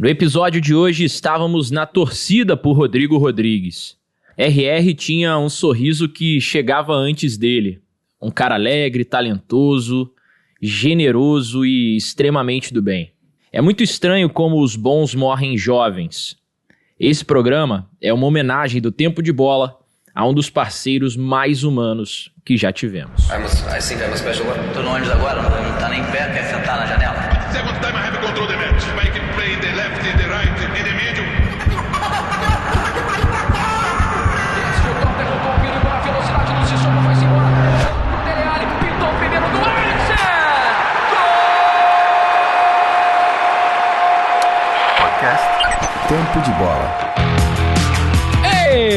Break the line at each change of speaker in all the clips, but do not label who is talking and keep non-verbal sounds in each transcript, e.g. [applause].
No episódio de hoje estávamos na torcida por Rodrigo Rodrigues. RR tinha um sorriso que chegava antes dele. Um cara alegre, talentoso, generoso e extremamente do bem. É muito estranho como os bons morrem jovens. Esse programa é uma homenagem do tempo de bola a um dos parceiros mais humanos que já tivemos.
No ônibus agora, não tá nem pé, quer sentar na janela.
Tempo de Bola.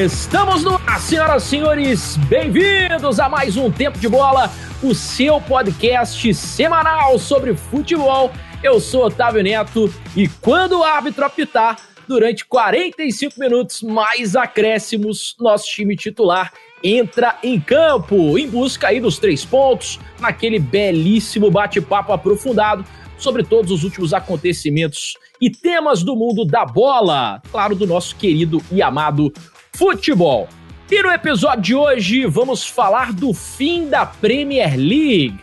Estamos no ar, senhoras e senhores, bem-vindos a mais um Tempo de Bola, o seu podcast semanal sobre futebol. Eu sou Otávio Neto e quando o árbitro apitar, durante 45 minutos mais acréscimos, nosso time titular entra em campo em busca aí dos três pontos, naquele belíssimo bate-papo aprofundado sobre todos os últimos acontecimentos e temas do mundo da bola, claro, do nosso querido e amado futebol. E no episódio de hoje vamos falar do fim da Premier League.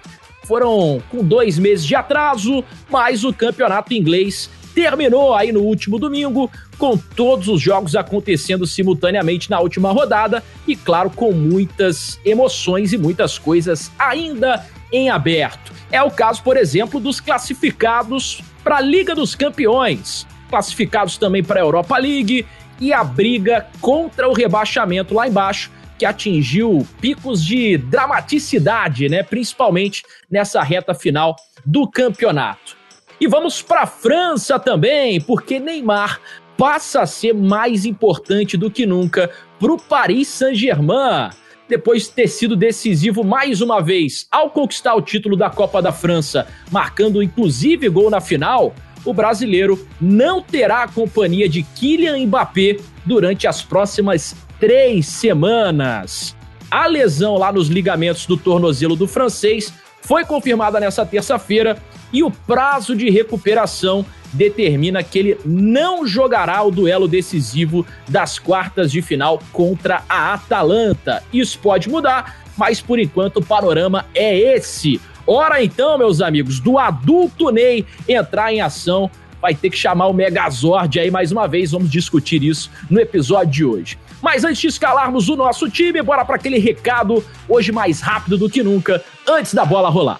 Foram com dois meses de atraso, mas o campeonato inglês terminou aí no último domingo, com todos os jogos acontecendo simultaneamente na última rodada e, claro, com muitas emoções e muitas coisas ainda em aberto. É o caso, por exemplo, dos classificados para a Liga dos Campeões, classificados também para a Europa League e a briga contra o rebaixamento lá embaixo, que atingiu picos de dramaticidade, né? Principalmente nessa reta final do campeonato. E vamos para a França também, porque Neymar passa a ser mais importante do que nunca para o Paris Saint-Germain. Depois de ter sido decisivo mais uma vez ao conquistar o título da Copa da França, marcando inclusive gol na final, o brasileiro não terá a companhia de Kylian Mbappé durante as próximas três semanas. A lesão lá nos ligamentos do tornozelo do francês foi confirmada nessa terça-feira e o prazo de recuperação determina que ele não jogará o duelo decisivo das quartas de final contra a Atalanta. Isso pode mudar, mas por enquanto o panorama é esse. Ora então, meus amigos, do adulto Ney entrar em ação, vai ter que chamar o Megazord aí mais uma vez. Vamos discutir isso no episódio de hoje. Mas antes de escalarmos o nosso time, bora para aquele recado, hoje mais rápido do que nunca, antes da bola rolar.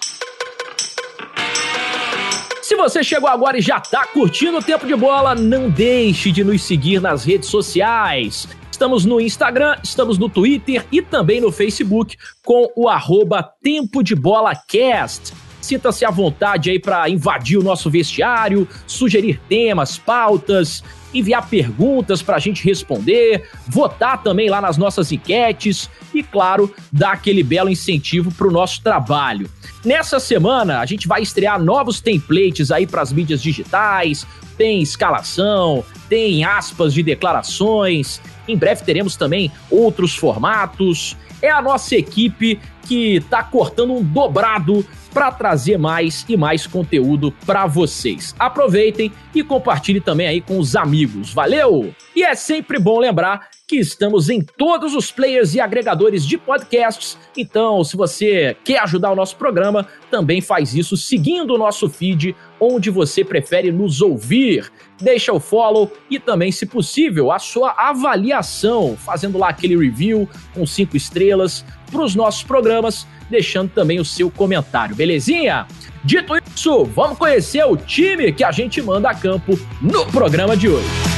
Se você chegou agora e já tá curtindo o tempo de bola, não deixe de nos seguir nas redes sociais. Estamos no Instagram, estamos no Twitter e também no Facebook com o arroba Tempo de Bola Cast. Sinta-se à vontade aí para invadir o nosso vestiário, sugerir temas, pautas, enviar perguntas para a gente responder, votar também lá nas nossas enquetes e, claro, dar aquele belo incentivo para o nosso trabalho. Nessa semana, a gente vai estrear novos templates aí para as mídias digitais, tem escalação, tem aspas de declarações. Em breve teremos também outros formatos. É a nossa equipe que está cortando um dobrado para trazer mais e mais conteúdo para vocês. Aproveitem e compartilhem também aí com os amigos. Valeu! E é sempre bom lembrar que estamos em todos os players e agregadores de podcasts. Então, se você quer ajudar o nosso programa, também faz isso seguindo o nosso feed onde você prefere nos ouvir. Deixa o follow e também, se possível, a sua avaliação, fazendo lá aquele review com cinco estrelas para os nossos programas, deixando também o seu comentário, belezinha? Dito isso, vamos conhecer o time que a gente manda a campo no programa de hoje.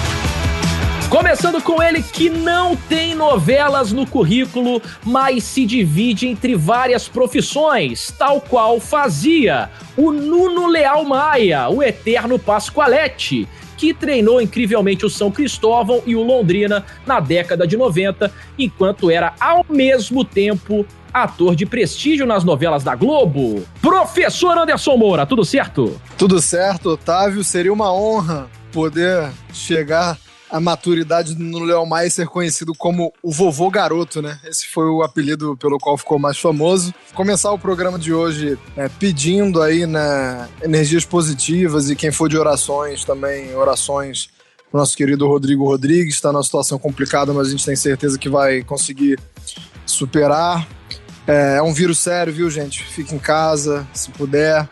Começando com ele que não tem novelas no currículo, mas se divide entre várias profissões, tal qual fazia o Nuno Leal Maia, o eterno Pascoalete, que treinou incrivelmente o São Cristóvão e o Londrina na década de 90, enquanto era ao mesmo tempo ator de prestígio nas novelas da Globo. Professor Anderson Moura, tudo certo?
Tudo certo, Otávio. Seria uma honra poder chegar a maturidade no Léo Maia ser conhecido como o vovô garoto, né? Esse foi o apelido pelo qual ficou mais famoso. Começar o programa de hoje é, pedindo aí né, energias positivas e quem for de orações também, orações pro nosso querido Rodrigo Rodrigues. Está numa situação complicada, mas a gente tem certeza que vai conseguir superar. É, é um vírus sério, viu, gente? Fique em casa, se puder.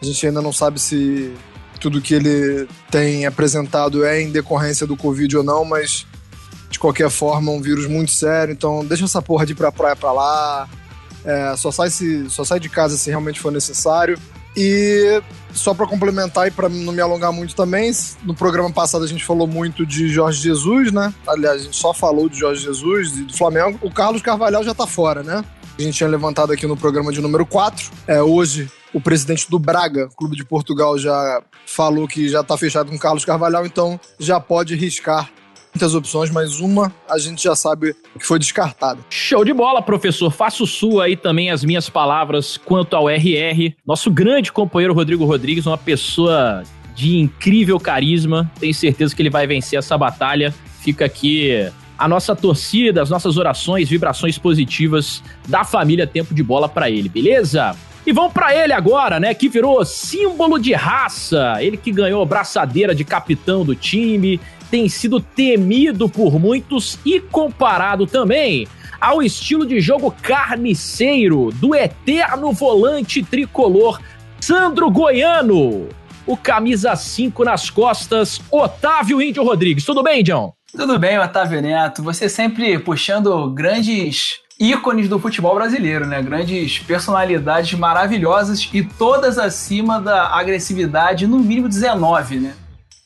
A gente ainda não sabe se tudo que ele tem apresentado é em decorrência do Covid ou não, mas de qualquer forma é um vírus muito sério, então deixa essa porra de ir pra praia pra lá, é, só, sai se, só sai de casa se realmente for necessário. E só para complementar e para não me alongar muito também, no programa passado a gente falou muito de Jorge Jesus, né? Aliás, a gente só falou de Jorge Jesus e do Flamengo. O Carlos Carvalhal já tá fora, né? A gente tinha levantado aqui no programa de número 4. É, hoje o presidente do Braga, Clube de Portugal, já falou que já está fechado com Carlos Carvalhal, então já pode riscar muitas opções, mas uma a gente já sabe que foi descartada.
Show de bola, professor. Faço sua aí também as minhas palavras quanto ao RR. Nosso grande companheiro Rodrigo Rodrigues, uma pessoa de incrível carisma. Tenho certeza que ele vai vencer essa batalha. Fica aqui a nossa torcida, as nossas orações, vibrações positivas da família Tempo de Bola para ele, beleza? E vamos para ele agora, né? Que virou símbolo de raça. Ele que ganhou braçadeira de capitão do time, tem sido temido por muitos e comparado também ao estilo de jogo carniceiro do eterno volante tricolor Sandro Goiano. O camisa 5 nas costas, Otávio Índio Rodrigues. Tudo bem, John?
Tudo bem, Otávio Neto. Você sempre puxando grandes ícones do futebol brasileiro, né? Grandes personalidades maravilhosas e todas acima da agressividade, no mínimo 19, né?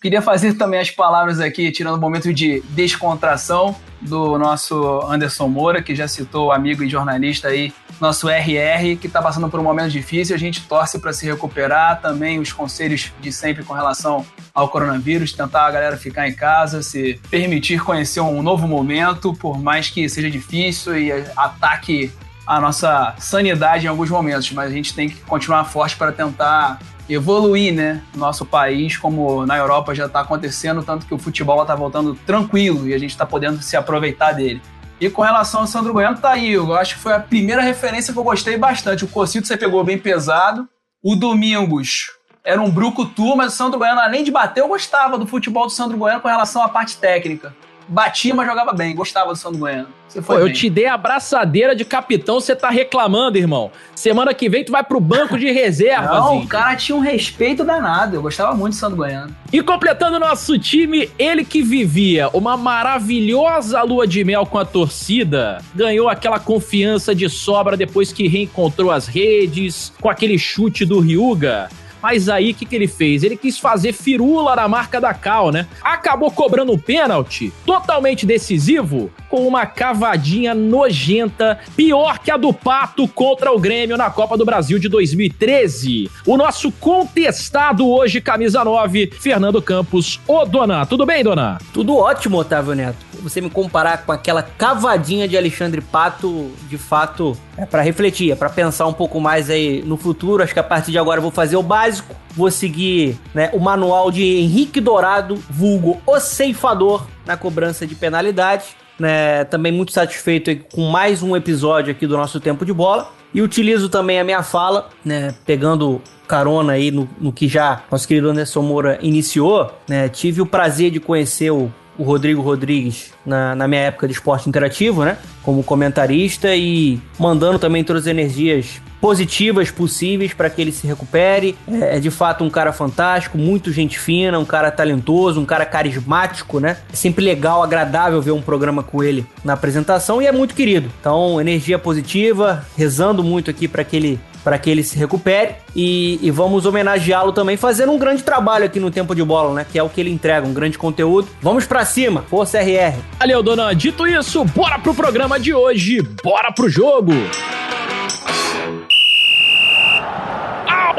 Queria fazer também as palavras aqui, tirando o momento de descontração do nosso Anderson Moura, que já citou amigo e jornalista aí, nosso RR, que está passando por um momento difícil. A gente torce para se recuperar. Também os conselhos de sempre com relação ao coronavírus, tentar a galera ficar em casa, se permitir conhecer um novo momento, por mais que seja difícil e ataque a nossa sanidade em alguns momentos, mas a gente tem que continuar forte para tentar evoluir, né? Nosso país, como na Europa já está acontecendo, tanto que o futebol está voltando tranquilo e a gente está podendo se aproveitar dele. E com relação ao Sandro Goiano, tá aí. Eu acho que foi a primeira referência que eu gostei bastante. O Cocito você pegou bem pesado. O Domingos era um brucutu, mas o Sandro Goiano, além de bater, eu gostava do futebol do Sandro Goiano com relação à parte técnica batia, mas jogava bem. Gostava do Sandro Bueno.
Você foi Pô, eu te dei a abraçadeira de capitão, você tá reclamando, irmão. Semana que vem tu vai pro banco de reserva.
Não, o cara tinha um respeito danado. Eu gostava muito do Sandro Goiano.
E completando o nosso time, ele que vivia uma maravilhosa lua de mel com a torcida, ganhou aquela confiança de sobra depois que reencontrou as redes, com aquele chute do Ryuga. Mas aí o que, que ele fez? Ele quis fazer firula na marca da Cal, né? Acabou cobrando um pênalti totalmente decisivo com uma cavadinha nojenta, pior que a do Pato contra o Grêmio na Copa do Brasil de 2013. O nosso contestado hoje, camisa 9, Fernando Campos. Ô, Dona, tudo bem, Dona?
Tudo ótimo, Otávio Neto você me comparar com aquela cavadinha de Alexandre Pato, de fato, é para refletir, é para pensar um pouco mais aí no futuro. Acho que a partir de agora eu vou fazer o básico, vou seguir né, o manual de Henrique Dourado, vulgo o ceifador, na cobrança de penalidade. Né, também muito satisfeito com mais um episódio aqui do nosso Tempo de Bola. E utilizo também a minha fala, né, pegando carona aí no, no que já nosso querido Anderson Moura iniciou, né, tive o prazer de conhecer o o Rodrigo Rodrigues na, na minha época de esporte interativo, né? Como comentarista e mandando também todas as energias positivas possíveis para que ele se recupere. É, é, de fato um cara fantástico, muito gente fina, um cara talentoso, um cara carismático, né? É sempre legal, agradável ver um programa com ele na apresentação e é muito querido. Então, energia positiva, rezando muito aqui para que ele para que ele se recupere e, e vamos homenageá-lo também fazendo um grande trabalho aqui no Tempo de Bola, né? Que é o que ele entrega, um grande conteúdo. Vamos para cima, força RR.
Valeu, dona. Dito isso, bora pro programa de hoje, bora pro jogo.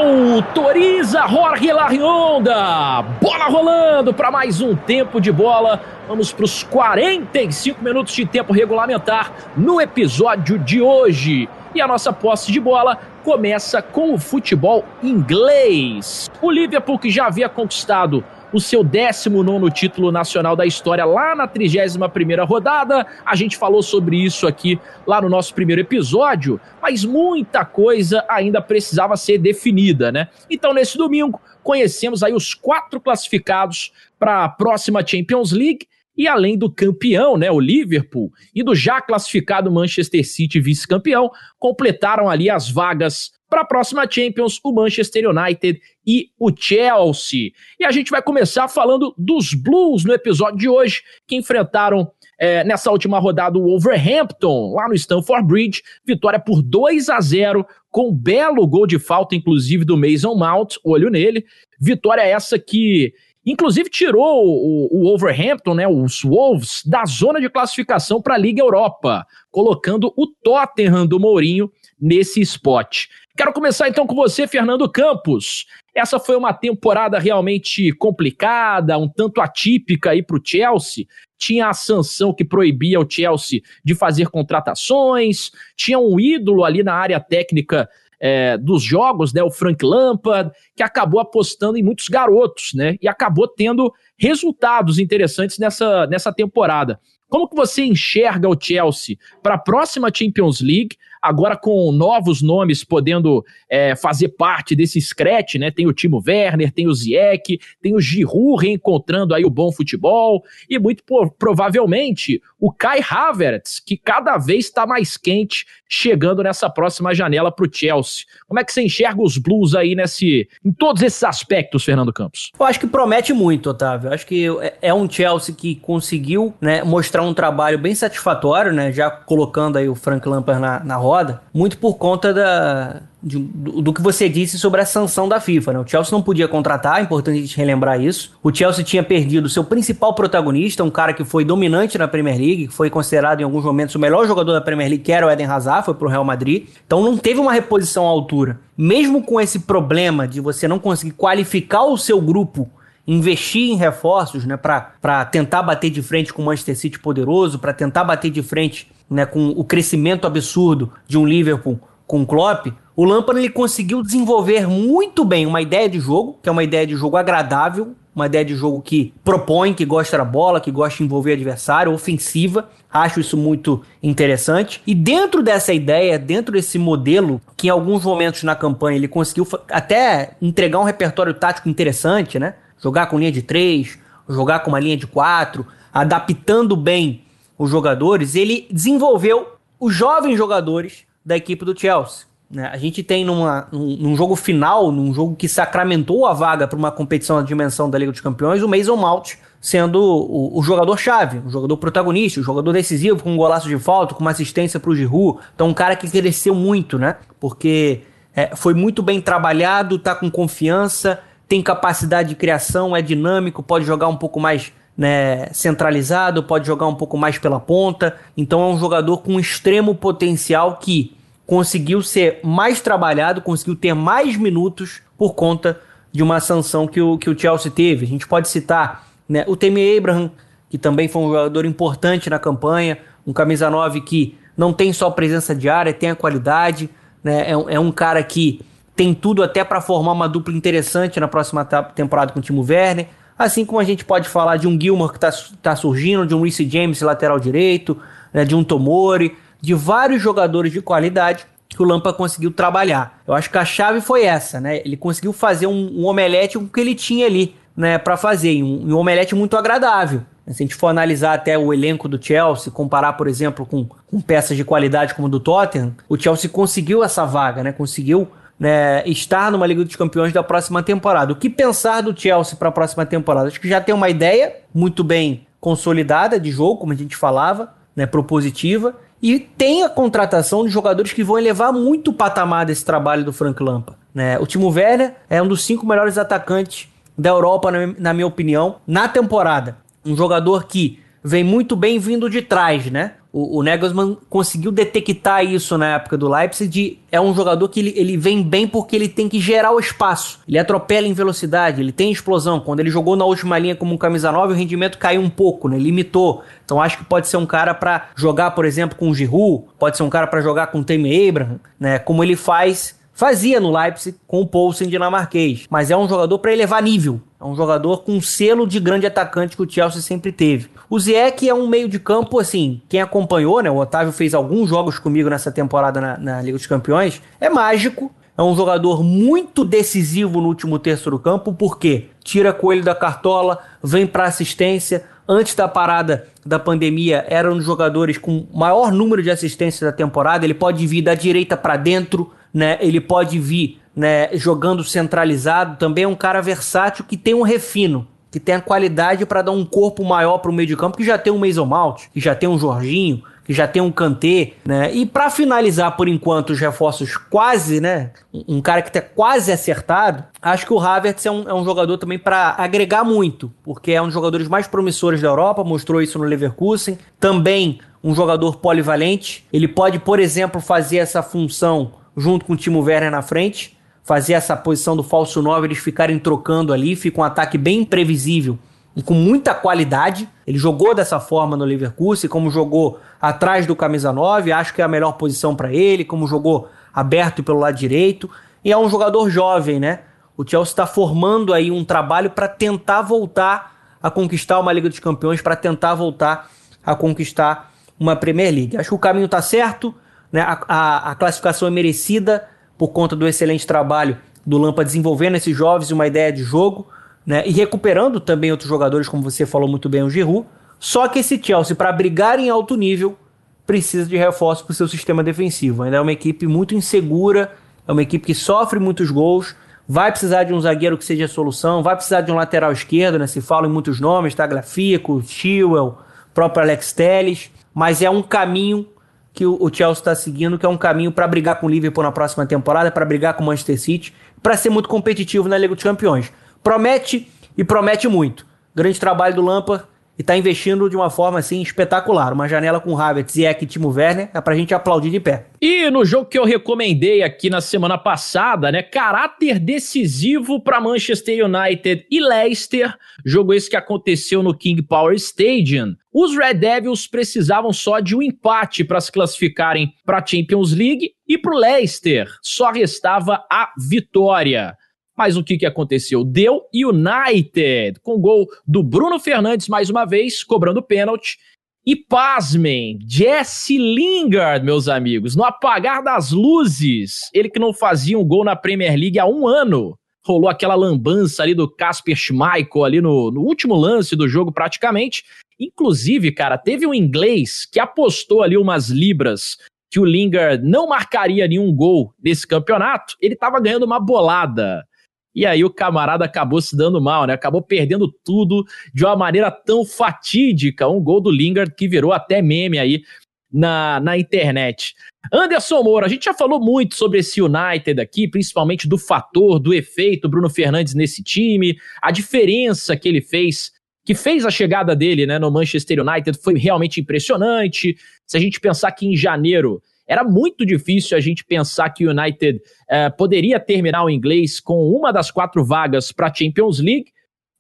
Autoriza Jorge Larionda. Bola rolando para mais um tempo de bola. Vamos para os 45 minutos de tempo regulamentar no episódio de hoje. E a nossa posse de bola começa com o futebol inglês. O Liverpool, que já havia conquistado o seu 19 título nacional da história lá na 31ª rodada. A gente falou sobre isso aqui lá no nosso primeiro episódio, mas muita coisa ainda precisava ser definida, né? Então, nesse domingo, conhecemos aí os quatro classificados para a próxima Champions League e além do campeão, né, o Liverpool, e do já classificado Manchester City vice-campeão, completaram ali as vagas para a próxima Champions, o Manchester United e o Chelsea. E a gente vai começar falando dos Blues no episódio de hoje, que enfrentaram é, nessa última rodada o Wolverhampton, lá no Stamford Bridge. Vitória por 2 a 0 com um belo gol de falta, inclusive, do Mason Mount, olho nele. Vitória essa que Inclusive tirou o, o Wolverhampton, né, os Wolves, da zona de classificação para a Liga Europa, colocando o Tottenham do Mourinho nesse spot. Quero começar então com você, Fernando Campos. Essa foi uma temporada realmente complicada, um tanto atípica aí para o Chelsea. Tinha a sanção que proibia o Chelsea de fazer contratações, tinha um ídolo ali na área técnica é, dos jogos, né, o Frank Lampard, que acabou apostando em muitos garotos, né, e acabou tendo resultados interessantes nessa, nessa temporada. Como que você enxerga o Chelsea para a próxima Champions League? agora com novos nomes podendo é, fazer parte desse scratch, né? Tem o Timo Werner, tem o Zieck, tem o Giroud reencontrando aí o bom futebol e muito provavelmente o Kai Havertz, que cada vez está mais quente, chegando nessa próxima janela para o Chelsea. Como é que você enxerga os Blues aí nesse, em todos esses aspectos, Fernando Campos?
Eu acho que promete muito, Otávio. Eu acho que é, é um Chelsea que conseguiu né, mostrar um trabalho bem satisfatório, né? Já colocando aí o Frank Lampard na, na roda roda, muito por conta da, de, do, do, que você disse sobre a sanção da FIFA. Né? O Chelsea não podia contratar, é importante a gente relembrar isso. O Chelsea tinha perdido seu principal protagonista, um cara que foi dominante na Premier League, que foi considerado em alguns momentos o melhor jogador da Premier League, que era o Eden Hazard, foi pro Real Madrid. Então não teve uma reposição à altura. Mesmo com esse problema de você não conseguir qualificar o seu grupo investir em reforços, né, para tentar bater de frente com o Manchester City poderoso, para tentar bater de frente né, com o crescimento absurdo de um Liverpool com o Klopp, o Lampard ele conseguiu desenvolver muito bem uma ideia de jogo, que é uma ideia de jogo agradável, uma ideia de jogo que propõe, que gosta da bola, que gosta de envolver adversário, ofensiva. Acho isso muito interessante. E dentro dessa ideia, dentro desse modelo, que em alguns momentos na campanha ele conseguiu até entregar um repertório tático interessante, né? Jogar com linha de três, jogar com uma linha de quatro, adaptando bem os jogadores, ele desenvolveu os jovens jogadores da equipe do Chelsea. Né? A gente tem numa, num, num, jogo final, num jogo que sacramentou a vaga para uma competição na dimensão da Liga dos Campeões, o Mason Mount sendo o, o jogador-chave, o jogador protagonista, o jogador decisivo, com um golaço de falta, com uma assistência para o Giroud. Então, um cara que cresceu muito, né? Porque é, foi muito bem trabalhado, tá com confiança, tem capacidade de criação, é dinâmico, pode jogar um pouco mais né, centralizado, pode jogar um pouco mais pela ponta. Então é um jogador com extremo potencial que conseguiu ser mais trabalhado, conseguiu ter mais minutos por conta de uma sanção que o, que o Chelsea teve. A gente pode citar né, o Temi Abraham, que também foi um jogador importante na campanha, um camisa 9 que não tem só presença de área, tem a qualidade, né, é, é um cara que tem tudo até para formar uma dupla interessante na próxima temporada com o Timo Werner. Assim como a gente pode falar de um Gilmore que está tá surgindo, de um Reece James, lateral direito, né, de um Tomori, de vários jogadores de qualidade que o Lampa conseguiu trabalhar. Eu acho que a chave foi essa, né? Ele conseguiu fazer um, um omelete com o que ele tinha ali, né, para fazer, um, um omelete muito agradável. Se a gente for analisar até o elenco do Chelsea, comparar, por exemplo, com, com peças de qualidade como o do Tottenham, o Chelsea conseguiu essa vaga, né? Conseguiu né, estar numa Liga dos Campeões da próxima temporada. O que pensar do Chelsea para a próxima temporada? Acho que já tem uma ideia muito bem consolidada de jogo, como a gente falava, né, propositiva, e tem a contratação de jogadores que vão elevar muito o patamar desse trabalho do Frank Lampa. Né? O Timo Werner é um dos cinco melhores atacantes da Europa, na minha opinião, na temporada. Um jogador que vem muito bem vindo de trás, né? O, o Nagelsmann conseguiu detectar isso na época do Leipzig. De, é um jogador que ele, ele vem bem porque ele tem que gerar o espaço. Ele atropela em velocidade, ele tem explosão. Quando ele jogou na última linha como um camisa 9, o rendimento caiu um pouco, né? Limitou. Então acho que pode ser um cara para jogar, por exemplo, com o Giroud, pode ser um cara para jogar com o Temi Abraham, né? Como ele faz fazia no Leipzig com o Poulsen dinamarquês, mas é um jogador para elevar nível. É um jogador com selo de grande atacante que o Chelsea sempre teve. O Ziyech é um meio de campo, assim, quem acompanhou, né? O Otávio fez alguns jogos comigo nessa temporada na, na Liga dos Campeões. É mágico, é um jogador muito decisivo no último terço do campo, porque tira coelho da cartola, vem para assistência. Antes da parada da pandemia, era um dos jogadores com maior número de assistências da temporada. Ele pode vir da direita para dentro, né? Ele pode vir né, jogando centralizado. Também é um cara versátil que tem um refino, que tem a qualidade para dar um corpo maior para o meio de campo, que já tem um Mason Mount, que já tem um Jorginho, que já tem um Kanté, né? E para finalizar por enquanto os reforços quase, né? Um cara que tá quase acertado, acho que o Havertz é um, é um jogador também para agregar muito, porque é um dos jogadores mais promissores da Europa, mostrou isso no Leverkusen. Também um jogador polivalente, ele pode, por exemplo, fazer essa função junto com o Timo Werner na frente, fazer essa posição do falso 9, eles ficarem trocando ali, fica um ataque bem imprevisível e com muita qualidade. Ele jogou dessa forma no Leverkusen, como jogou atrás do camisa 9, acho que é a melhor posição para ele, como jogou aberto pelo lado direito. E é um jogador jovem, né? O Chelsea está formando aí um trabalho para tentar voltar a conquistar uma Liga dos Campeões, para tentar voltar a conquistar uma Premier League. Acho que o caminho está certo, né? A, a, a, classificação é merecida por conta do excelente trabalho do Lampa desenvolvendo esses jovens uma ideia de jogo né? E recuperando também outros jogadores, como você falou muito bem, o Giroud. Só que esse Chelsea, para brigar em alto nível, precisa de reforço para o seu sistema defensivo. Ainda é uma equipe muito insegura, é uma equipe que sofre muitos gols, vai precisar de um zagueiro que seja a solução, vai precisar de um lateral esquerdo, né? Se fala em muitos nomes, tá? Grafico, Chilwell, próprio Alex Telles, mas é um caminho que o Chelsea está seguindo, que é um caminho para brigar com o Liverpool na próxima temporada, para brigar com o Manchester City, para ser muito competitivo na Liga dos Campeões. Promete e promete muito. Grande trabalho do Lampa e está investindo de uma forma assim espetacular. Uma janela com Havertz, Ziyech e Timo Werner é pra gente aplaudir de pé.
E no jogo que eu recomendei aqui na semana passada, né, caráter decisivo para Manchester United e Leicester, jogo esse que aconteceu no King Power Stadium. Os Red Devils precisavam só de um empate para se classificarem para a Champions League e para o Leicester só restava a vitória. Mas o que, que aconteceu? Deu United, com gol do Bruno Fernandes mais uma vez, cobrando pênalti. E pasmem, Jesse Lingard, meus amigos, no apagar das luzes, ele que não fazia um gol na Premier League há um ano, rolou aquela lambança ali do Casper Schmeichel ali no, no último lance do jogo praticamente. Inclusive, cara, teve um inglês que apostou ali umas libras que o Lingard não marcaria nenhum gol nesse campeonato. Ele estava ganhando uma bolada. E aí o camarada acabou se dando mal, né? Acabou perdendo tudo de uma maneira tão fatídica. Um gol do Lingard que virou até meme aí na, na internet. Anderson Moura, a gente já falou muito sobre esse United aqui, principalmente do fator, do efeito Bruno Fernandes nesse time, a diferença que ele fez, que fez a chegada dele né, no Manchester United foi realmente impressionante. Se a gente pensar que em janeiro era muito difícil a gente pensar que o United uh, poderia terminar o inglês com uma das quatro vagas para a Champions League,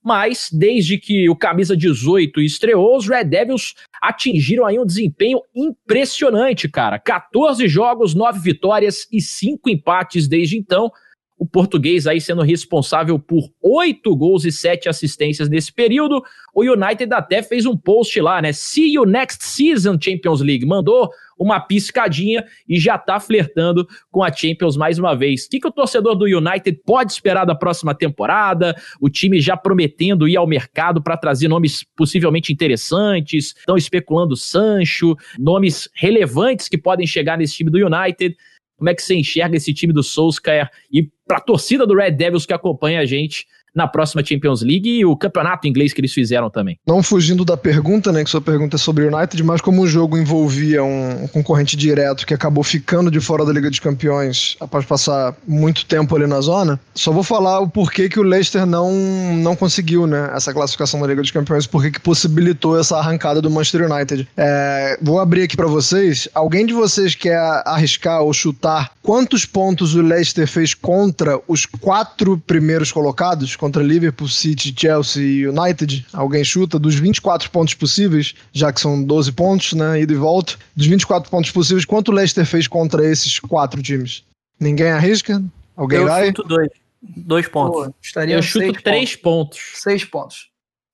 mas desde que o camisa 18 estreou, os Red Devils atingiram aí um desempenho impressionante, cara. 14 jogos, 9 vitórias e 5 empates desde então o português aí sendo responsável por oito gols e sete assistências nesse período. O United até fez um post lá, né? See you next season, Champions League. Mandou uma piscadinha e já tá flertando com a Champions mais uma vez. O que, que o torcedor do United pode esperar da próxima temporada? O time já prometendo ir ao mercado para trazer nomes possivelmente interessantes, estão especulando Sancho, nomes relevantes que podem chegar nesse time do United. Como é que você enxerga esse time do Solskjaer e para a torcida do Red Devils que acompanha a gente na próxima Champions League e o campeonato inglês que eles fizeram também.
Não fugindo da pergunta, né, que sua pergunta é sobre o United, mas como o jogo envolvia um, concorrente direto que acabou ficando de fora da Liga dos Campeões após passar muito tempo ali na zona, só vou falar o porquê que o Leicester não, não conseguiu, né, essa classificação da Liga dos Campeões, porquê que possibilitou essa arrancada do Manchester United. É, vou abrir aqui para vocês. Alguém de vocês quer arriscar ou chutar quantos pontos o Leicester fez contra os quatro primeiros colocados? Contra Liverpool, City, Chelsea e United, alguém chuta, dos 24 pontos possíveis, já que são 12 pontos, né, ida e volta, dos 24 pontos possíveis, quanto o Leicester fez contra esses quatro times? Ninguém arrisca? Alguém
Eu
vai?
chuto dois. Dois pontos.
Pô, estaria
Eu chuto três pontos.
pontos. Seis pontos.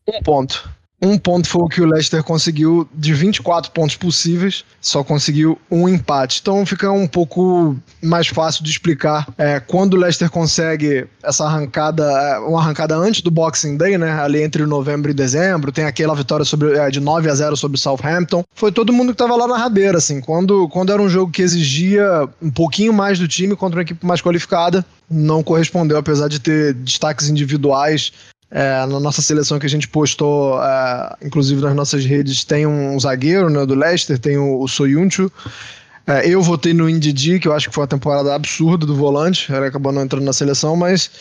Um ponto. Um ponto foi o que o Leicester conseguiu de 24 pontos possíveis, só conseguiu um empate. Então fica um pouco mais fácil de explicar é, quando o Leicester consegue essa arrancada, é, uma arrancada antes do Boxing Day, né? Ali entre novembro e dezembro, tem aquela vitória sobre, é, de 9 a 0 sobre o Southampton. Foi todo mundo que tava lá na rabeira, assim. Quando, quando era um jogo que exigia um pouquinho mais do time contra uma equipe mais qualificada, não correspondeu, apesar de ter destaques individuais é, na nossa seleção que a gente postou, é, inclusive nas nossas redes, tem um zagueiro né, do Leicester, tem o, o Soyuncu. É, eu votei no Indidi, que eu acho que foi uma temporada absurda do volante, ele acabou não entrando na seleção, mas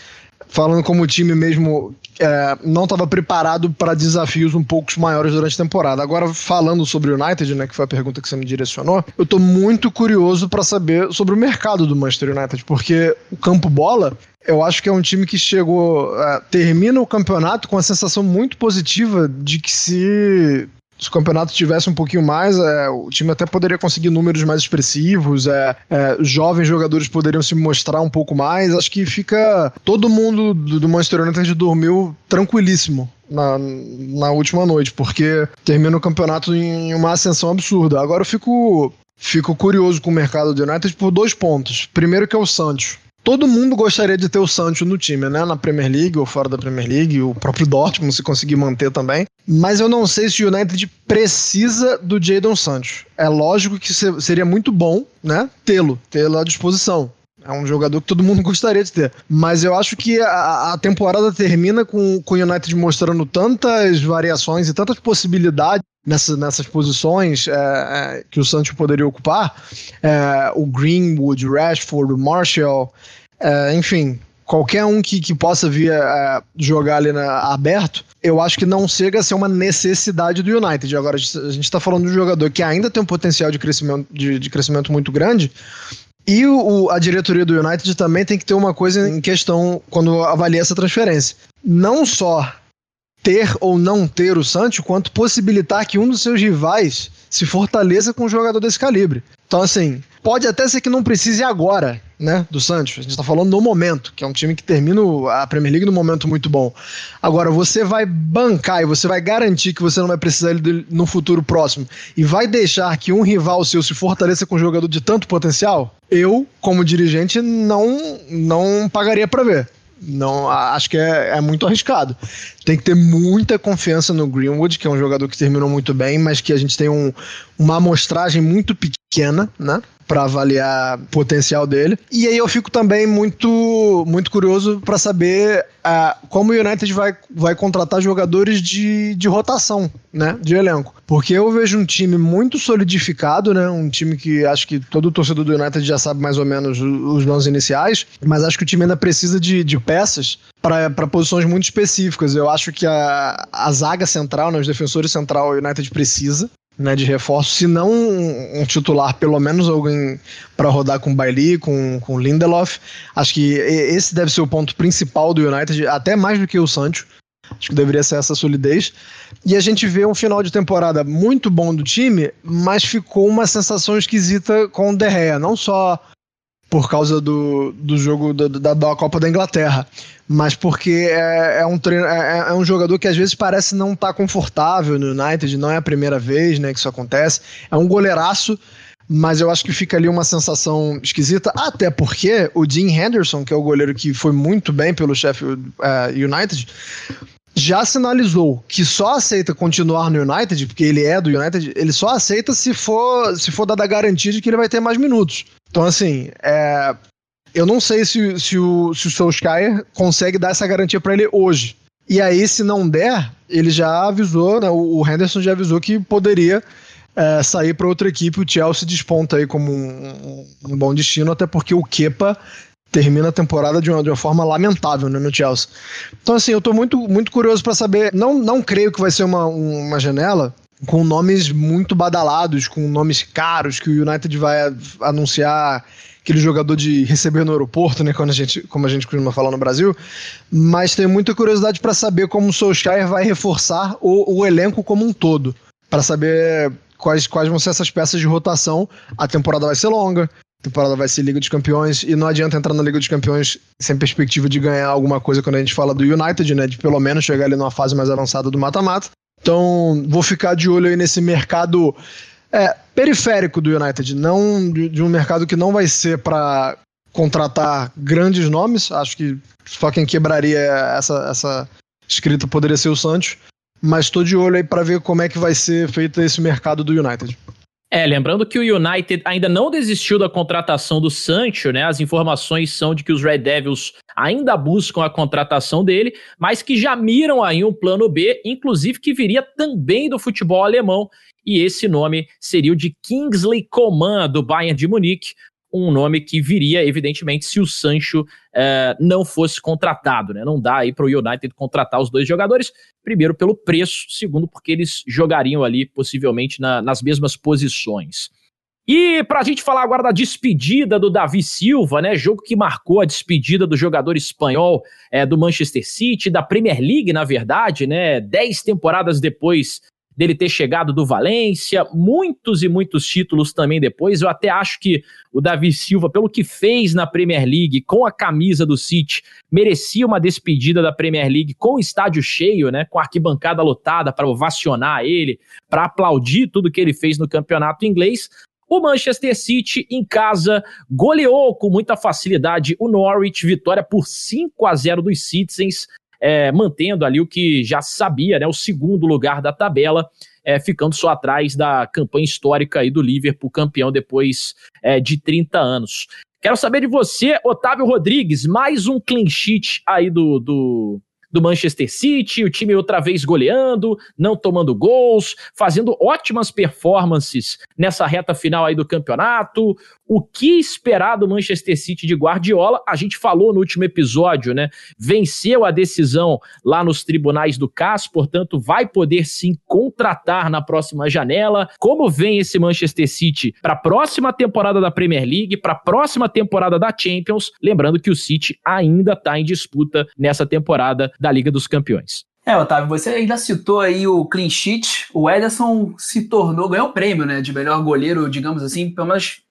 falando como o time mesmo é, não estava preparado para desafios um pouco maiores durante a temporada. Agora, falando sobre o United, né, que foi a pergunta que você me direcionou, eu estou muito curioso para saber sobre o mercado do Manchester United, porque o campo bola eu acho que é um time que chegou. Uh, termina o campeonato com a sensação muito positiva de que se. Se o campeonato tivesse um pouquinho mais, é, o time até poderia conseguir números mais expressivos, é, é, jovens jogadores poderiam se mostrar um pouco mais. Acho que fica. Todo mundo do, do Manchester United dormiu tranquilíssimo na, na última noite, porque termina o campeonato em uma ascensão absurda. Agora eu fico, fico curioso com o mercado do United por dois pontos. Primeiro que é o Santos todo mundo gostaria de ter o Sancho no time, né? Na Premier League ou fora da Premier League, o próprio Dortmund se conseguir manter também. Mas eu não sei se o United precisa do Jadon Sancho. É lógico que seria muito bom, né? Tê-lo, tê-lo à disposição. É um jogador que todo mundo [laughs] gostaria de ter. Mas eu acho que a, a temporada termina com, o United mostrando tantas variações e tantas possibilidades nessas, nessas posições é, é, que o Santos poderia ocupar. É, o Greenwood, o Rashford, o Marshall, é, enfim, qualquer um que, que possa vir é, jogar ali na, aberto, eu acho que não chega a ser uma necessidade do United. Agora, a gente está falando de um jogador que ainda tem um potencial de crescimento, de, de crescimento muito grande. E o, a diretoria do United também tem que ter uma coisa em questão quando avalia essa transferência. Não só ter ou não ter o Sancho, quanto possibilitar que um dos seus rivais se fortaleça com um jogador desse calibre. Então, assim, pode até ser que não precise agora, né, do Santos. A gente está falando no momento, que é um time que termina a Premier League num momento muito bom. Agora, você vai bancar e você vai garantir que você não vai precisar dele no futuro próximo e vai deixar que um rival seu se fortaleça com um jogador de tanto potencial? Eu, como dirigente, não, não pagaria para ver. Não, acho que é, é, muito arriscado. Tem que ter muita confiança no Greenwood, que é um jogador que terminou muito bem, mas que a gente tem um, uma amostragem muito pequena, né? para avaliar o potencial dele. E aí eu fico também muito, muito curioso para saber uh, como o United vai, vai contratar jogadores de, de rotação, né, de elenco. Porque eu vejo um time muito solidificado, né, um time que acho que todo torcedor do United já sabe mais ou menos os nomes iniciais, mas acho que o time ainda precisa de, de peças para posições muito específicas. Eu acho que a, a zaga central, né, os defensores central, o United precisa né, de reforço, se não um, titular, pelo menos alguém para rodar com Bailey, com, com Lindelof. Acho que esse deve ser o ponto principal do United, até mais do que o Sancho. Acho que deveria ser essa solidez. E a gente vê um final de temporada muito bom do time, mas ficou uma sensação esquisita com o De Gea. Não só por causa do, do jogo da, da Copa da Inglaterra, mas porque é, é um treino, é, é, um jogador que às vezes parece não estar tá confortável no United, não é a primeira vez né, que isso acontece. É um goleiraço, mas eu acho que fica ali uma sensação esquisita, até porque o Dean Henderson, que é o goleiro que foi muito bem pelo Sheffield uh, United, já sinalizou que só aceita continuar no United, porque ele é do United, ele só aceita se for, se for dada a garantia de que ele vai ter mais minutos. Então, assim, é, eu não sei se, se, o, se o Solskjaer consegue dar essa garantia para ele hoje. E aí, se não der, ele já avisou, né, o Henderson já avisou que poderia é, sair para outra equipe. O Chelsea desponta aí como um, um, bom destino, até porque o Kepa termina a temporada de uma, de uma forma lamentável né, no Chelsea. Então, assim, eu estou muito, muito curioso para saber. Não, não creio que vai ser uma, uma janela com nomes muito badalados, com nomes caros, que o United vai anunciar aquele jogador de receber no aeroporto, né, quando a gente, como a gente costuma falar no Brasil, mas tenho muita curiosidade para saber como o Solskjaer vai reforçar o, o elenco como um todo, para saber quais, quais vão ser essas peças de rotação. A temporada vai ser longa, temporada vai ser Liga dos Campeões e não adianta entrar na Liga dos Campeões sem perspectiva de ganhar alguma coisa quando a gente fala do United, né? De pelo menos chegar ali numa fase mais avançada do mata-mata. Então, vou ficar de olho aí nesse mercado é, periférico do United, não de, de um mercado que não vai ser para contratar grandes nomes. Acho que só quem quebraria essa, essa escrita poderia ser o Santos. Mas estou de olho aí para ver como é que vai ser feito esse mercado do United.
É, lembrando que o United ainda não desistiu da contratação do Sancho, né? As informações são de que os Red Devils ainda buscam a contratação dele, mas que já miram aí um plano B, inclusive que viria também do futebol alemão, e esse nome seria o de Kingsley Coman, do Bayern de Munique, um nome que viria, evidentemente, se o Sancho uh, não fosse contratado. Né? Não dá aí para o United contratar os dois jogadores, primeiro pelo preço, segundo porque eles jogariam ali possivelmente na, nas mesmas posições. E para a gente falar agora da despedida do Davi Silva, né? Jogo que marcou a despedida do jogador espanhol é, do Manchester City, da Premier League, na verdade, né? Dez temporadas depois dele ter chegado do Valência, muitos e muitos títulos também depois. Eu até acho que o Davi Silva, pelo que fez na Premier League com a camisa do City, merecia uma despedida da Premier League com o estádio cheio, né, com a arquibancada lotada para ovacionar ele, para aplaudir tudo que ele fez no campeonato inglês. O Manchester City em casa goleou com muita facilidade o Norwich, vitória por 5 a 0 dos Citizens é, mantendo ali o que já sabia, né, o segundo lugar da tabela, é, ficando só atrás da campanha histórica aí do Liverpool, campeão depois é, de 30 anos. Quero saber de você, Otávio Rodrigues, mais um clean sheet aí do, do, do Manchester City, o time outra vez goleando, não tomando gols, fazendo ótimas performances nessa reta final aí do campeonato. O que esperar do Manchester City de Guardiola? A gente falou no último episódio, né? Venceu a decisão lá nos tribunais do CAS, portanto, vai poder sim contratar na próxima janela. Como vem esse Manchester City para a próxima temporada da Premier League, para a próxima temporada da Champions? Lembrando que o City ainda está em disputa nessa temporada da Liga dos Campeões.
É, Otávio, você ainda citou aí o clean sheet. O Ederson se tornou, ganhou o prêmio, né, de melhor goleiro, digamos assim, pelo menos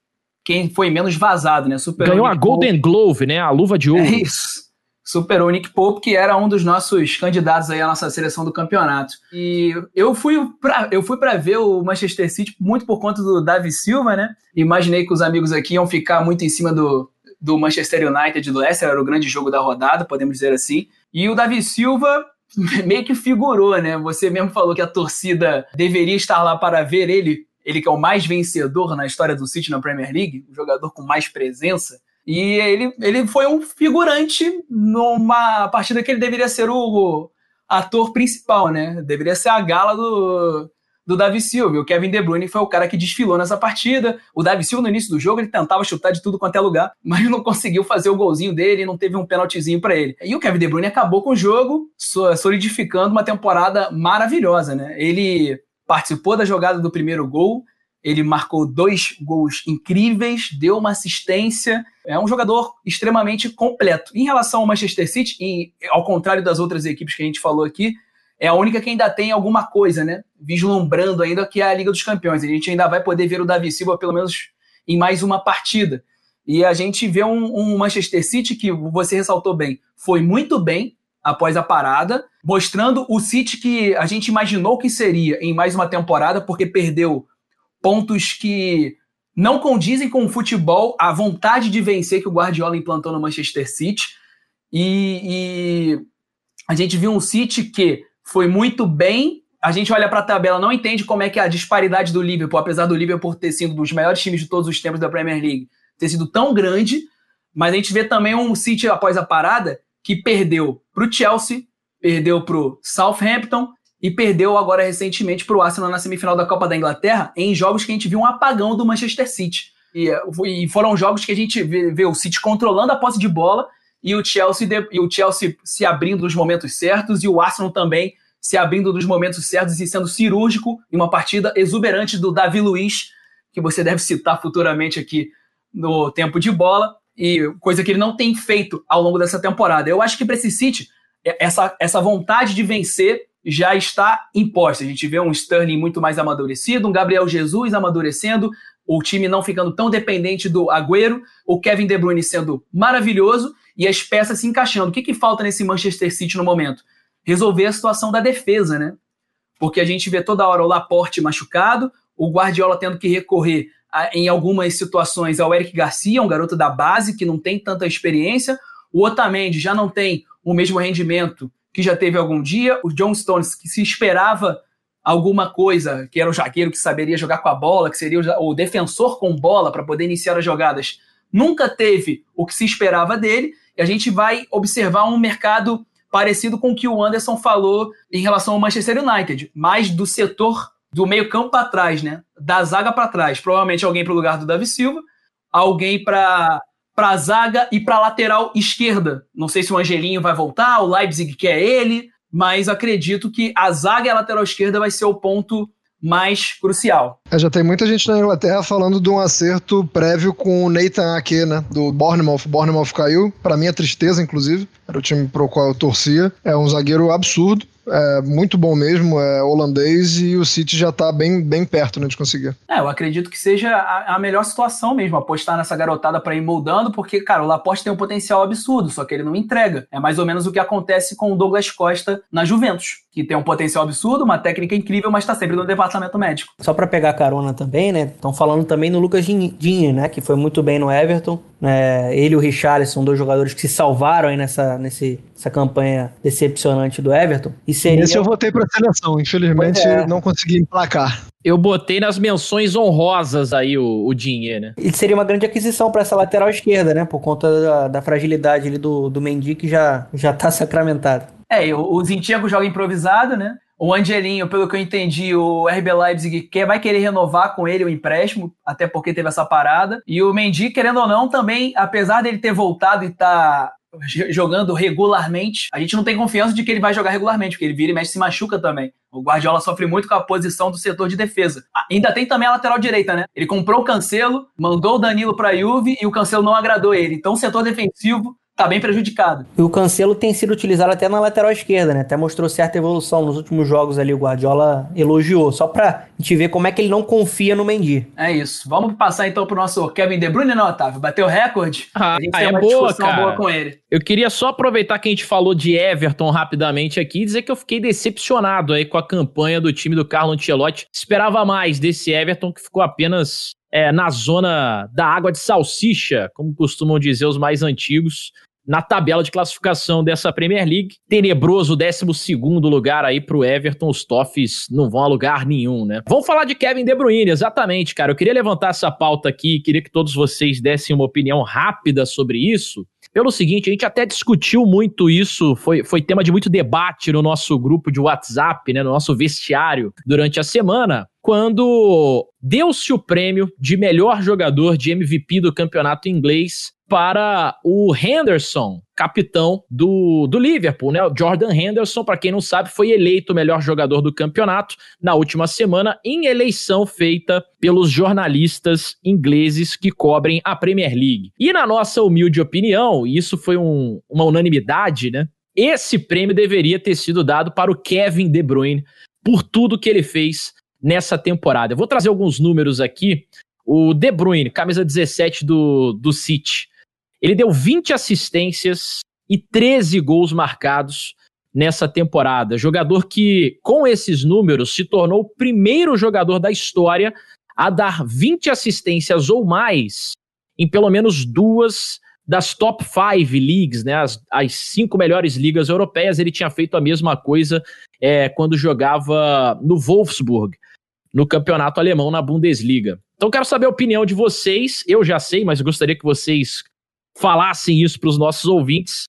quem foi menos vazado, né?
Superou Ganhou a Golden. Glove, né? A luva de ouro. É
isso. Superou o Nick Pope, que era um dos nossos candidatos aí à nossa seleção do campeonato. E eu fui para eu fui para ver o Manchester City muito por conta do Davi Silva, né? Imaginei que os amigos aqui iam ficar muito em cima do, do Manchester United do Leicester, era o grande jogo da rodada, podemos dizer assim. E o Davi Silva [laughs] meio que figurou, né? Você mesmo falou que a torcida deveria estar lá para ver ele ele que é o mais vencedor na história do City na Premier League, o jogador com mais presença. E ele, ele foi um figurante numa partida que ele deveria ser o ator principal, né? Deveria ser a gala do, do Davi Silva. O Kevin De Bruyne foi o cara que desfilou nessa partida. O Davi Silva, no início do jogo, ele tentava chutar de tudo quanto é lugar, [laughs] mas não conseguiu fazer o golzinho dele, não teve um penaltizinho para ele. E o Kevin De Bruyne acabou com o jogo, solidificando uma temporada maravilhosa, né? Ele participou da jogada do primeiro gol, ele marcou dois gols incríveis, deu uma assistência. É um jogador extremamente completo. Em relação ao Manchester City, e ao contrário das outras equipes que a gente falou aqui, é a única que ainda tem alguma coisa, né? Vislumbrando ainda que é a Liga dos Campeões. A gente ainda vai poder ver o Davi Silva pelo menos em mais uma partida. E a gente vê um, um Manchester City que você ressaltou bem, foi muito bem, após a parada, mostrando o City que a gente imaginou que seria em mais uma temporada, porque perdeu pontos que não condizem com o futebol, a vontade de vencer que o Guardiola implantou no Manchester City. E, e a gente viu um City que foi muito bem. A gente olha para a tabela, não entende como é que é a disparidade do Liverpool, apesar do Liverpool ter sido um dos melhores times de todos os tempos da Premier League, ter sido tão grande, mas a gente vê também um City após a parada que perdeu para o Chelsea, perdeu para o Southampton e perdeu agora recentemente para o Arsenal na semifinal da Copa da Inglaterra, em jogos que a gente viu um apagão do Manchester City. E, e foram jogos que a gente vê, vê, o City controlando a posse de bola e o, Chelsea de, e o Chelsea se abrindo nos momentos certos e o Arsenal também se abrindo nos momentos certos e sendo cirúrgico em uma partida exuberante do Davi Luiz, que você deve citar futuramente aqui no tempo de bola e coisa que ele não tem feito ao longo dessa temporada. Eu acho que para esse City, é, essa, essa vontade de vencer já está imposta. A gente vê um Sterling muito mais amadurecido, um Gabriel Jesus amadurecendo, o time não ficando tão dependente do Agüero, o Kevin De Bruyne sendo maravilhoso e as peças se encaixando. O que, que falta nesse Manchester City no momento? Resolver a situação da defesa, né? Porque a gente vê toda hora o Laporte machucado, o Guardiola tendo que recorrer a, em algumas situações ao Eric Garcia, um garoto da base que não tem tanta experiência. O Otamendi já não tem o mesmo rendimento que já teve algum dia. O John Stones, que se esperava alguma coisa, que era o zagueiro que saberia jogar com a bola, que seria o, o defensor com bola para poder iniciar as jogadas, nunca teve o que se esperava dele. E a gente vai observar um mercado parecido com o que o Anderson falou em relação ao Manchester United, mais do setor do meio-campo para trás, né? Da zaga para trás. Provavelmente alguém para o lugar do Davi Silva, alguém para para zaga e para lateral esquerda. Não sei se o Angelinho vai voltar, o Leipzig quer ele, mas acredito que a zaga e a lateral esquerda vai ser o ponto mais crucial.
É, já tem muita gente na Inglaterra falando de um acerto prévio com o Nathan Ake, né? Do Bournemouth. Bournemouth caiu, para mim é tristeza, inclusive. Era o time pro qual eu torcia. É um zagueiro absurdo é muito bom mesmo, é holandês e o City já tá bem, bem perto né, de conseguir.
É, eu acredito que seja a, a melhor situação mesmo, apostar nessa garotada para ir moldando, porque, cara, o Laporte tem um potencial absurdo, só que ele não entrega. É mais ou menos o que acontece com o Douglas Costa na Juventus, que tem um potencial absurdo, uma técnica incrível, mas tá sempre no departamento médico.
Só para pegar carona também, né? Estão falando também no Lucas Digne, né? Que foi muito bem no Everton. É, ele e o Richarlison, dois jogadores que se salvaram aí nessa, nesse, essa campanha decepcionante do Everton. E seria...
Esse eu votei pra seleção, infelizmente é. não consegui emplacar.
Eu botei nas menções honrosas aí o, o dinheiro, né?
E seria uma grande aquisição para essa lateral esquerda, né? Por conta da, da fragilidade ali do, do Mendy, que já, já tá sacramentado.
É, o, o Zinchenko joga improvisado, né? O Angelinho, pelo que eu entendi, o RB Leipzig quer, vai querer renovar com ele o empréstimo, até porque teve essa parada. E o Mendy, querendo ou não, também, apesar dele ter voltado e estar tá jogando regularmente, a gente não tem confiança de que ele vai jogar regularmente, porque ele vira e mexe se machuca também. O Guardiola sofre muito com a posição do setor de defesa. Ainda tem também a lateral direita, né? Ele comprou o Cancelo, mandou o Danilo para a Juve e o Cancelo não agradou ele. Então o setor defensivo tá bem prejudicado.
E o Cancelo tem sido utilizado até na lateral esquerda, né? Até mostrou certa evolução nos últimos jogos ali, o Guardiola elogiou, só pra gente ver como é que ele não confia no Mendy.
É isso. Vamos passar então pro nosso Kevin De Bruyne, não, Otávio? Bateu recorde?
Ah, a gente tem é uma boa, discussão boa com ele. Eu queria só aproveitar que a gente falou de Everton rapidamente aqui e dizer que eu fiquei decepcionado aí com a campanha do time do Carlo Ancelotti. Esperava mais desse Everton que ficou apenas é, na zona da água de salsicha, como costumam dizer os mais antigos na tabela de classificação dessa Premier League. Tenebroso 12 lugar aí pro Everton. Os Toffs não vão a lugar nenhum, né? Vamos falar de Kevin De Bruyne, exatamente, cara. Eu queria levantar essa pauta aqui, queria que todos vocês dessem uma opinião rápida sobre isso. Pelo seguinte, a gente até discutiu muito isso, foi, foi tema de muito debate no nosso grupo de WhatsApp, né, no nosso vestiário durante a semana, quando deu-se o prêmio de melhor jogador de MVP do campeonato inglês para o Henderson, capitão do, do Liverpool, né? O Jordan Henderson, para quem não sabe, foi eleito o melhor jogador do campeonato na última semana em eleição feita pelos jornalistas ingleses que cobrem a Premier League. E na nossa humilde opinião, isso foi um, uma unanimidade, né? Esse prêmio deveria ter sido dado para o Kevin De Bruyne por tudo que ele fez nessa temporada. Eu vou trazer alguns números aqui. O De Bruyne, camisa 17 do, do City, ele deu 20 assistências e 13 gols marcados nessa temporada. Jogador que, com esses números, se tornou o primeiro jogador da história a dar 20 assistências ou mais em pelo menos duas das top 5 leagues, né, as, as cinco melhores ligas europeias. Ele tinha feito a mesma coisa é, quando jogava no Wolfsburg, no campeonato alemão, na Bundesliga. Então, quero saber a opinião de vocês. Eu já sei, mas gostaria que vocês falassem isso para os nossos ouvintes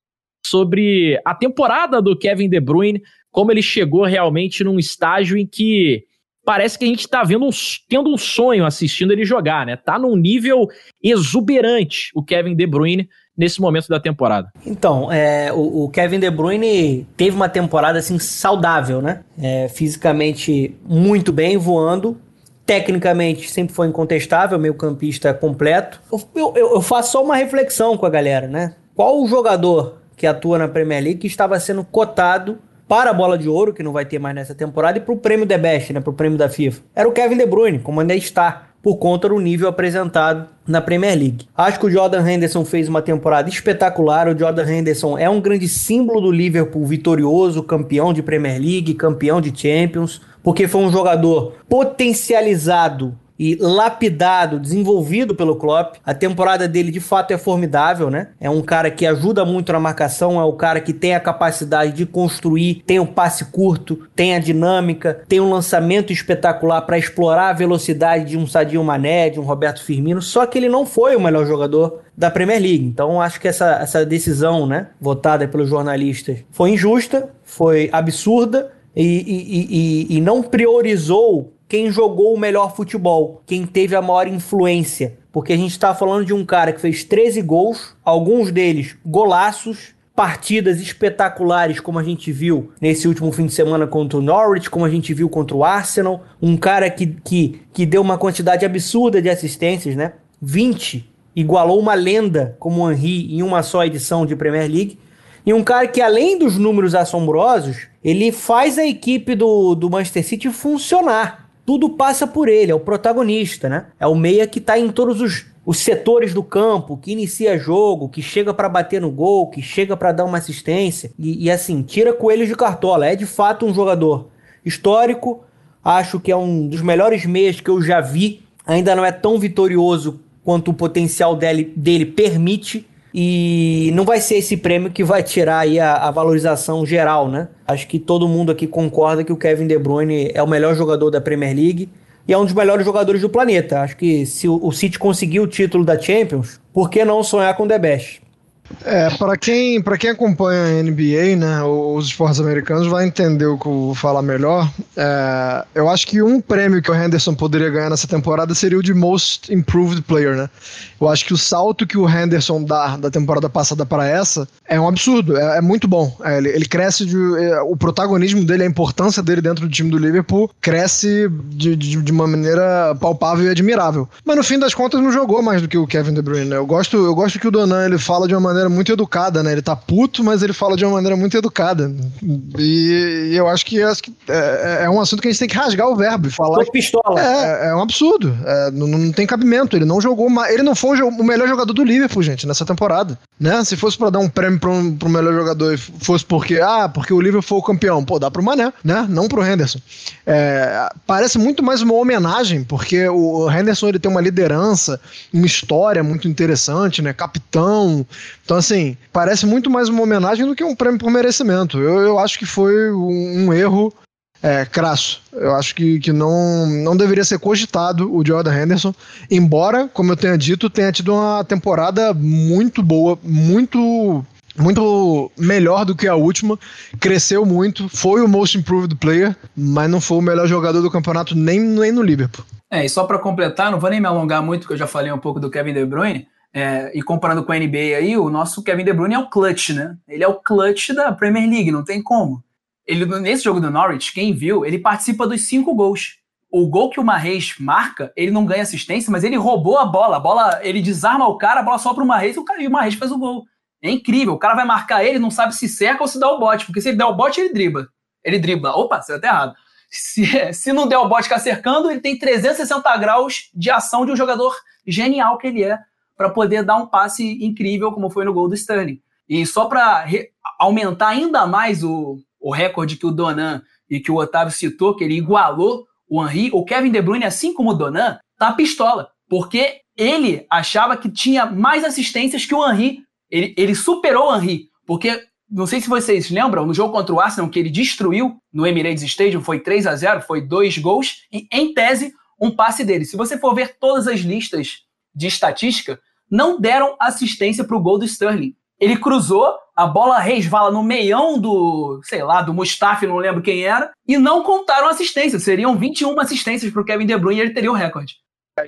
sobre a temporada do Kevin De Bruyne, como ele chegou realmente num estágio em que parece que a gente está vendo um, tendo um sonho assistindo ele jogar, né? Tá num nível exuberante o Kevin De Bruyne nesse momento da temporada.
Então, é, o, o, Kevin De Bruyne teve uma temporada assim saudável, né? É, fisicamente muito bem, voando, tecnicamente sempre foi incontestável, meio campista completo. Eu, eu, eu, faço só uma reflexão com a galera, né? Qual o jogador que atua na Premier League que estava sendo cotado para a bola de ouro, que não vai ter mais nessa temporada, e para o prêmio The Best, né? Para o prêmio da FIFA? Era o Kevin De Bruyne, como ainda está. Por conta do nível apresentado na Premier League. Acho que o Jordan Henderson fez uma temporada espetacular. O Jordan Henderson é um grande símbolo do Liverpool vitorioso, campeão de Premier League, campeão de Champions, porque foi um jogador potencializado e lapidado, desenvolvido pelo Klopp. A temporada dele de fato é formidável, né? É um cara que ajuda muito na marcação, é o cara que tem a capacidade de construir, tem um passe curto, tem a dinâmica, tem um lançamento espetacular para explorar a velocidade de um Sadio Mané, de um Roberto Firmino, só que ele não foi o melhor jogador da Premier League. Então acho que essa, essa decisão, né, votada pelos jornalistas, foi injusta, foi absurda e, e, e, e não priorizou quem jogou o melhor futebol, quem teve a maior influência. Porque a gente está falando de um cara que fez 13 gols, alguns deles golaços, partidas espetaculares, como a gente viu nesse último fim de semana contra o Norwich, como a gente viu contra o Arsenal. Um cara que, que, que deu uma quantidade absurda de assistências, né? 20. Igualou uma lenda como o Henry em uma só edição de Premier League. E um cara que, além dos números assombrosos, ele faz a equipe do, do Manchester City funcionar tudo passa por ele, é o protagonista, né? É o meia que tá em todos os, os setores do campo, que inicia jogo, que chega para bater no gol, que chega para dar uma assistência. E, e, assim, tira coelhos de cartola. É de fato um jogador histórico. Acho que é um dos melhores meias que eu já vi. Ainda não é tão vitorioso quanto o potencial dele, dele permite. E não vai ser esse prêmio que vai tirar aí a, a, valorização geral, né? Acho que todo mundo aqui concorda que o Kevin De Bruyne é o melhor jogador da Premier League e é um dos melhores jogadores do planeta. Acho que se o, o City conseguir o título da Champions, por que não sonhar com The Best?
É, para quem, pra quem acompanha a NBA, né, os esportes americanos, vai entender o que eu vou falar melhor. É, eu acho que um prêmio que o Henderson poderia ganhar nessa temporada seria o de Most Improved Player, né? Eu acho que o salto que o Henderson dá da temporada passada para essa é um absurdo, é, é muito bom. É, ele, ele, cresce de. É, o protagonismo dele, a importância dele dentro do time do Liverpool cresce de, de, de, uma maneira palpável e admirável. Mas no fim das contas não jogou mais do que o Kevin De Bruyne, né? Eu gosto, eu gosto que o Donan ele fala de uma maneira muito educada, né? Ele tá puto, mas ele fala de uma maneira muito educada. E, e eu acho que, acho que é, é, um assunto que a gente tem que rasgar o verbo e falar.
Tô pistola.
É, é, é um absurdo. É, não, não tem cabimento. Ele não jogou. Ele não foi o melhor jogador do Liverpool, gente, nessa temporada. Né? Se fosse para dar um prêmio pro, pro melhor jogador e fosse porque, ah, porque o Liverpool foi o campeão, pô, dá pro Mané, né? Não pro Henderson. É, parece muito mais uma homenagem, porque o Henderson ele tem uma liderança, uma história muito interessante, né? Capitão. Então, assim, parece muito mais uma homenagem do que um prêmio por merecimento. Eu, eu acho que foi um, um erro é, crasso. Eu acho que, que não, não deveria ser cogitado o Jordan Henderson, embora, como eu tenha dito, tenha tido uma temporada muito boa, muito muito melhor do que a última, cresceu muito, foi o most improved player, mas não foi o melhor jogador do campeonato nem, nem no Liverpool.
É, e só para completar, não vou nem me alongar muito, porque eu já falei um pouco do Kevin De Bruyne, é, e comparando com a NBA aí, o nosso Kevin De Bruyne é o clutch, né? Ele é o clutch da Premier League, não tem como. Ele, nesse jogo do Norwich, quem viu, ele participa dos cinco gols. O gol que o Marreis marca, ele não ganha assistência, mas ele roubou a bola. A bola, ele desarma o cara, a bola só para o Marreis e o Marreis faz o gol. É incrível. O cara vai marcar ele, não sabe se cerca ou se dá o bote, porque se ele der o bote, ele dribla. Ele dribla. Opa, você tá errado. Se, [laughs] se não der o bote ficar cercando, ele tem 360 graus de ação de um jogador genial que ele é, para poder dar um passe incrível, como foi no gol do Sterling. E só para aumentar ainda mais o, o recorde que o Donan e que o Otávio citou, que ele igualou o Henry, o Kevin De Bruyne, assim como o Donan, tá pistola. Porque ele achava que tinha mais assistências que o Henry. Ele, ele superou o Henry. Porque, não sei se vocês lembram, no jogo contra o Arsenal, que ele destruiu no Emirates Stadium, foi 3 a 0 foi dois gols, e em tese, um passe dele. Se você for ver todas as listas de estatística, não deram assistência para o gol do Sterling. Ele cruzou, a bola resvala no meião do, sei lá, do Mustafi, não lembro quem era, e não contaram assistência. Seriam 21 assistências para o Kevin De Bruyne e ele teria o recorde.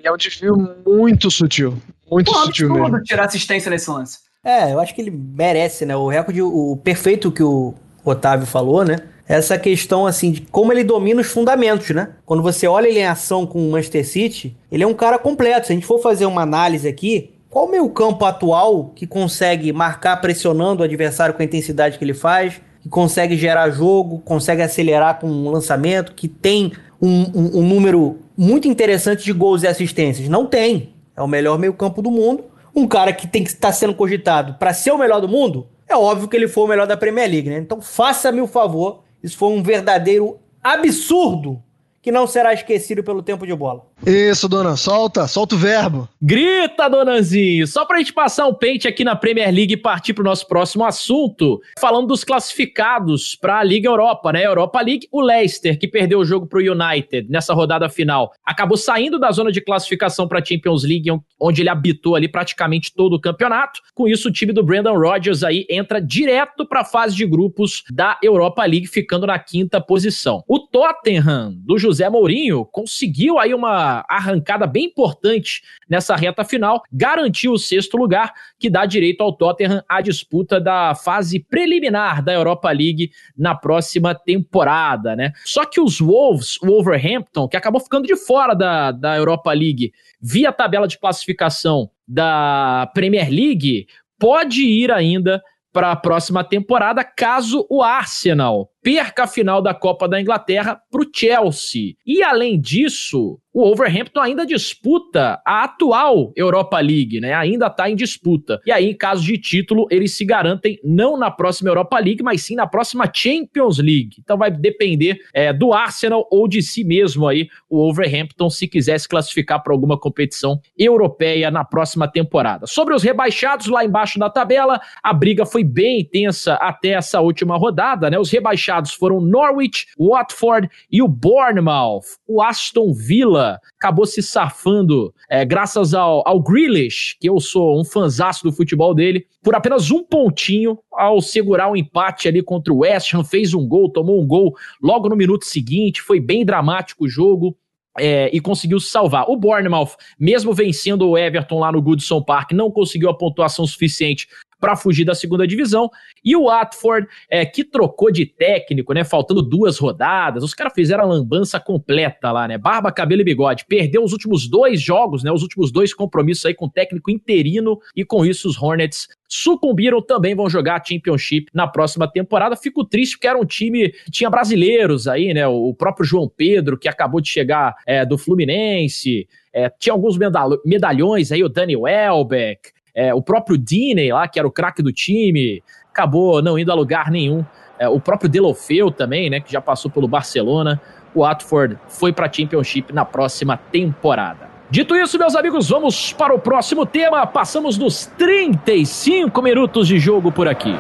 É um desvio muito sutil. Muito Pô, sutil mesmo.
tirar assistência nesse lance.
É, eu acho que ele merece, né? O recorde, o perfeito que o Otávio falou, né? Essa questão, assim, de como ele domina os fundamentos, né? Quando você olha ele em ação com o Manchester City, ele é um cara completo. Se a gente for fazer uma análise aqui, qual o meio campo atual que consegue marcar pressionando o adversário com a intensidade que ele faz, que consegue gerar jogo, consegue acelerar com um lançamento, que tem um, um, um número muito interessante de gols e assistências. Não tem. É o melhor meio-campo do mundo. Um cara que tem que estar sendo cogitado para ser o melhor do mundo, é óbvio que ele foi o melhor da Premier League, né? Então faça-me o favor. Isso foi um verdadeiro absurdo que não será esquecido pelo tempo de bola.
Isso, dona. Solta, solta o verbo.
Grita, Donanzinho! Só pra gente passar um pente aqui na Premier League e partir pro nosso próximo assunto, falando dos classificados pra Liga Europa, né? Europa League, o Leicester, que perdeu o jogo pro United nessa rodada final, acabou saindo da zona de classificação pra Champions League, onde ele habitou ali praticamente todo o campeonato. Com isso, o time do Brandon Rodgers aí entra direto pra fase de grupos da Europa League, ficando na quinta posição. O Tottenham, do José Mourinho, conseguiu aí uma arrancada bem importante nessa reta final, garantiu o sexto lugar, que dá direito ao Tottenham à disputa da fase preliminar da Europa League na próxima temporada, né? Só que os Wolves, o Wolverhampton, que acabou ficando de fora da, da Europa League via tabela de classificação da Premier League, pode ir ainda para a próxima temporada caso o Arsenal perca a final da Copa da Inglaterra para o Chelsea. E além disso, o Wolverhampton ainda disputa a atual Europa League, né? Ainda está em disputa. E aí, em caso de título, eles se garantem não na próxima Europa League, mas sim na próxima Champions League. Então vai depender é, do Arsenal ou de si mesmo aí, o Wolverhampton, se quiser se classificar para alguma competição europeia na próxima temporada. Sobre os rebaixados lá embaixo da tabela, a briga foi bem intensa até essa última rodada, né? Os rebaixados rebaixados foram Norwich, Watford e o Bournemouth. O Aston Villa acabou se safando é, graças ao, ao Grealish, que eu sou um fanzaço do futebol dele, por apenas um pontinho ao segurar o um empate ali contra o West Ham, fez um gol, tomou um gol logo no minuto seguinte, foi bem dramático o jogo. É, e conseguiu salvar. O Bournemouth, mesmo vencendo o Everton lá no Goodson Park, não conseguiu a pontuação suficiente para fugir da segunda divisão. E o Watford, é, que trocou de técnico, né? Faltando duas rodadas. Os caras fizeram a lambança completa lá, né? Barba, cabelo e bigode. Perdeu os últimos dois jogos, né? Os últimos dois compromissos aí com técnico interino. E com isso os Hornets sucumbiram, também vão jogar a Championship na próxima temporada. Fico triste porque era um time que tinha brasileiros aí, né? O próprio João Pedro, que acabou de chegar é, do Fluminense. É, tinha alguns medalhões aí, o Danny Welbeck, é, o próprio Diney lá, que era o craque do time, acabou não indo a lugar nenhum. É, o próprio Delofeu também, né, que já passou pelo Barcelona. O Watford foi para a Championship na próxima temporada. Dito isso, meus amigos, vamos para o próximo tema. Passamos dos 35 minutos de jogo por aqui.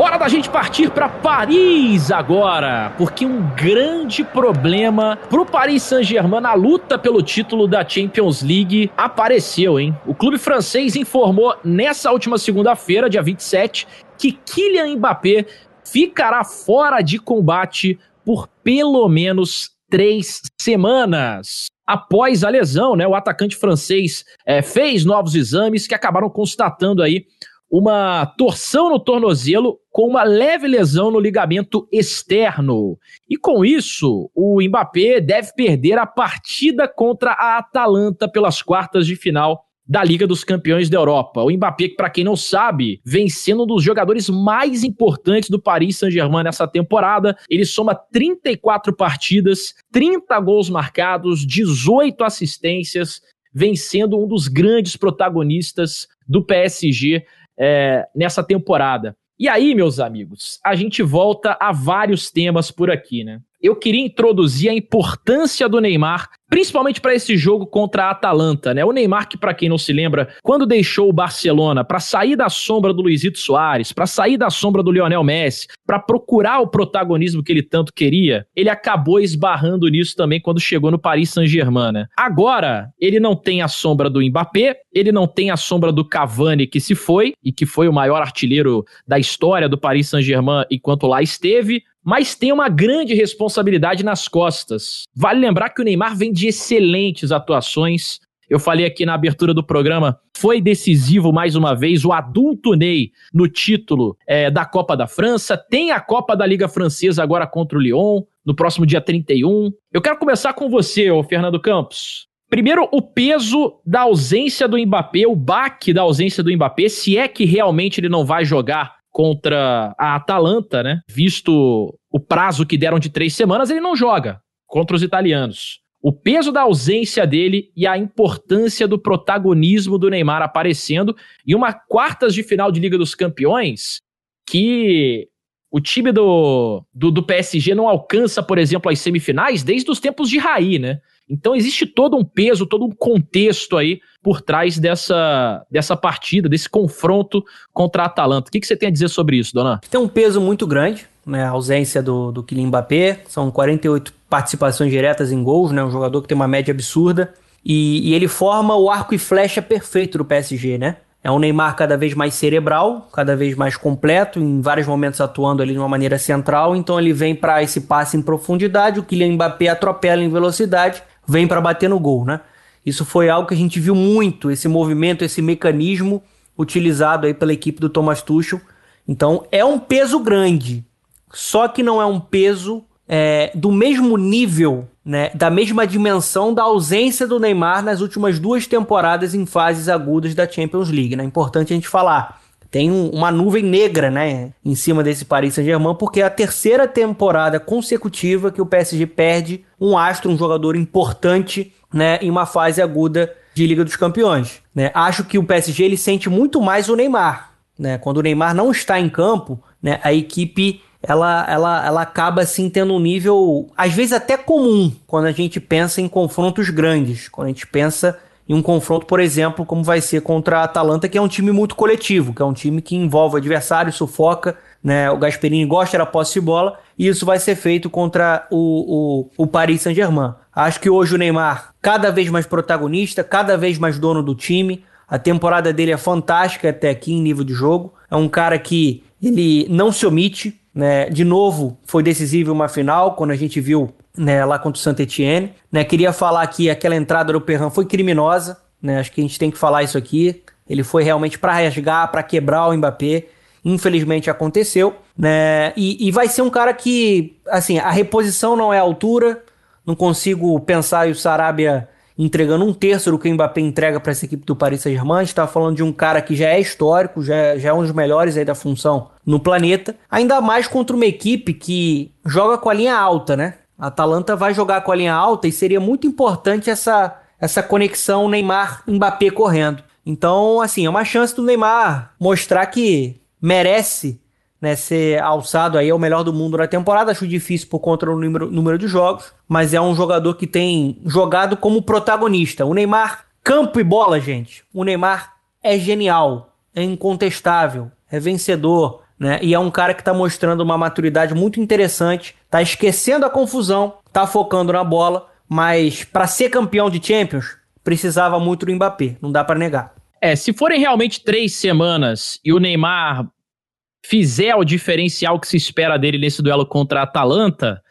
Hora da gente partir para Paris agora, porque um grande problema pro Paris Saint-Germain na luta pelo título da Champions League apareceu, hein? O clube francês informou nessa última segunda-feira, dia 27, que Kylian Mbappé ficará fora de combate por pelo menos três semanas. Após a lesão, né, o atacante francês é, fez novos exames que acabaram constatando aí uma torção no tornozelo com uma leve lesão no ligamento externo. E com isso, o Mbappé deve perder a partida contra a Atalanta pelas quartas de final da Liga dos Campeões da Europa. O Mbappé, que para quem não sabe, vem sendo um dos jogadores mais importantes do Paris Saint-Germain nessa temporada. Ele soma 34 partidas, 30 gols marcados, 18 assistências, vem sendo um dos grandes protagonistas do PSG é, nessa temporada. E aí, meus amigos, a gente volta a vários temas por aqui, né? Eu queria introduzir a importância do Neymar principalmente para esse jogo contra a Atalanta, né? O Neymar que para quem não se lembra, quando deixou o Barcelona para sair da sombra do Luizito Soares, para sair da sombra do Lionel Messi, para procurar o protagonismo que ele tanto queria, ele acabou esbarrando nisso também quando chegou no Paris Saint-Germain, né? Agora, ele não tem a sombra do Mbappé, ele não tem a sombra do Cavani que se foi e que foi o maior artilheiro da história do Paris Saint-Germain enquanto lá esteve, mas tem uma grande responsabilidade nas costas. Vale lembrar que o Neymar vem de excelentes atuações. Eu falei aqui na abertura do programa, foi decisivo mais uma vez o adulto Ney no título é, da Copa da França. Tem a Copa da Liga Francesa agora contra o Lyon, no próximo dia 31. Eu quero começar com você, ô Fernando Campos. Primeiro, o peso da ausência do Mbappé, o baque da ausência do Mbappé, se é que realmente ele não vai jogar contra a Atalanta, né? Visto o prazo que deram de três semanas, ele não joga contra os italianos. o peso da ausência dele e a importância do protagonismo do Neymar aparecendo e uma quartas de final de Liga dos Campeões que o time do, do, do, PSG não alcança, por exemplo, as semifinais desde os tempos de Raí, né? Então existe todo um peso, todo um contexto aí por trás dessa, dessa partida, desse confronto contra a Atalanta. O que, que você tem a dizer sobre isso, dona?
Tem um peso muito grande, né? A ausência do, do Kylian Mbappé, são 48 participações diretas em gols, né? Um jogador que tem uma média absurda. E, e ele forma o arco e flecha perfeito do PSG, né? É um Neymar cada vez mais cerebral, cada vez mais completo, em vários momentos atuando ali de uma maneira central. Então ele vem para esse passe em profundidade, o Kylian Mbappé atropela em velocidade, vem para bater no gol, né? Isso foi algo que a gente viu muito, esse movimento, esse mecanismo utilizado aí pela equipe do Thomas Tuchel. Então é um peso grande, só que não é um peso é, do mesmo nível, né, da mesma dimensão da ausência do Neymar nas últimas duas temporadas em fases agudas da Champions League. É né? importante a gente falar. Tem um, uma nuvem negra né, em cima desse Paris Saint-Germain, porque é a terceira temporada consecutiva que o PSG perde um astro, um jogador importante né, em uma fase aguda de Liga dos Campeões. Né? Acho que o PSG ele sente muito mais o Neymar. Né? Quando o Neymar não está em campo, né, a equipe ela, ela, ela acaba assim tendo um nível, às vezes até comum, quando a gente pensa em confrontos grandes, quando a gente pensa em um confronto, por exemplo, como vai ser contra a Atalanta, que é um time muito coletivo, que é um time que envolve o adversário, sufoca, né? O Gasperini gosta da posse de bola, e isso vai ser feito contra o, o, o Paris Saint-Germain. Acho que hoje o Neymar, cada vez mais protagonista, cada vez mais dono do time, a temporada dele é fantástica até aqui em nível de jogo. É um cara que ele não se omite, né? De novo, foi decisivo uma final, quando a gente viu né, lá contra o Saint Etienne. Né? Queria falar que aquela entrada do Perran foi criminosa, né? acho que a gente tem que falar isso aqui. Ele foi realmente para rasgar, para quebrar o Mbappé. Infelizmente aconteceu, né? E, e, vai ser um cara que, assim, a reposição não é a altura. Não consigo pensar o Sarabia entregando um terço do que o Mbappé entrega para essa equipe do Paris Saint-Germain. A gente está falando de um cara que já é histórico, já, já é um dos melhores aí da função no planeta. Ainda mais contra uma equipe que joga com a linha alta, né? A Atalanta vai jogar com a linha alta e seria muito importante essa, essa conexão Neymar-Mbappé correndo. Então, assim, é uma chance do Neymar mostrar que merece né, ser alçado aí ao melhor do mundo na temporada. Acho difícil por conta do número, número de jogos, mas é um jogador que tem jogado como protagonista. O Neymar, campo e bola, gente. O Neymar é genial, é incontestável, é vencedor, né? E é um cara que está mostrando uma maturidade muito interessante, tá esquecendo a confusão, tá focando na bola, mas para ser campeão de Champions precisava muito do Mbappé, não dá para negar.
É, se forem realmente três semanas e o Neymar fizer o diferencial que se espera dele nesse duelo contra a Atalanta,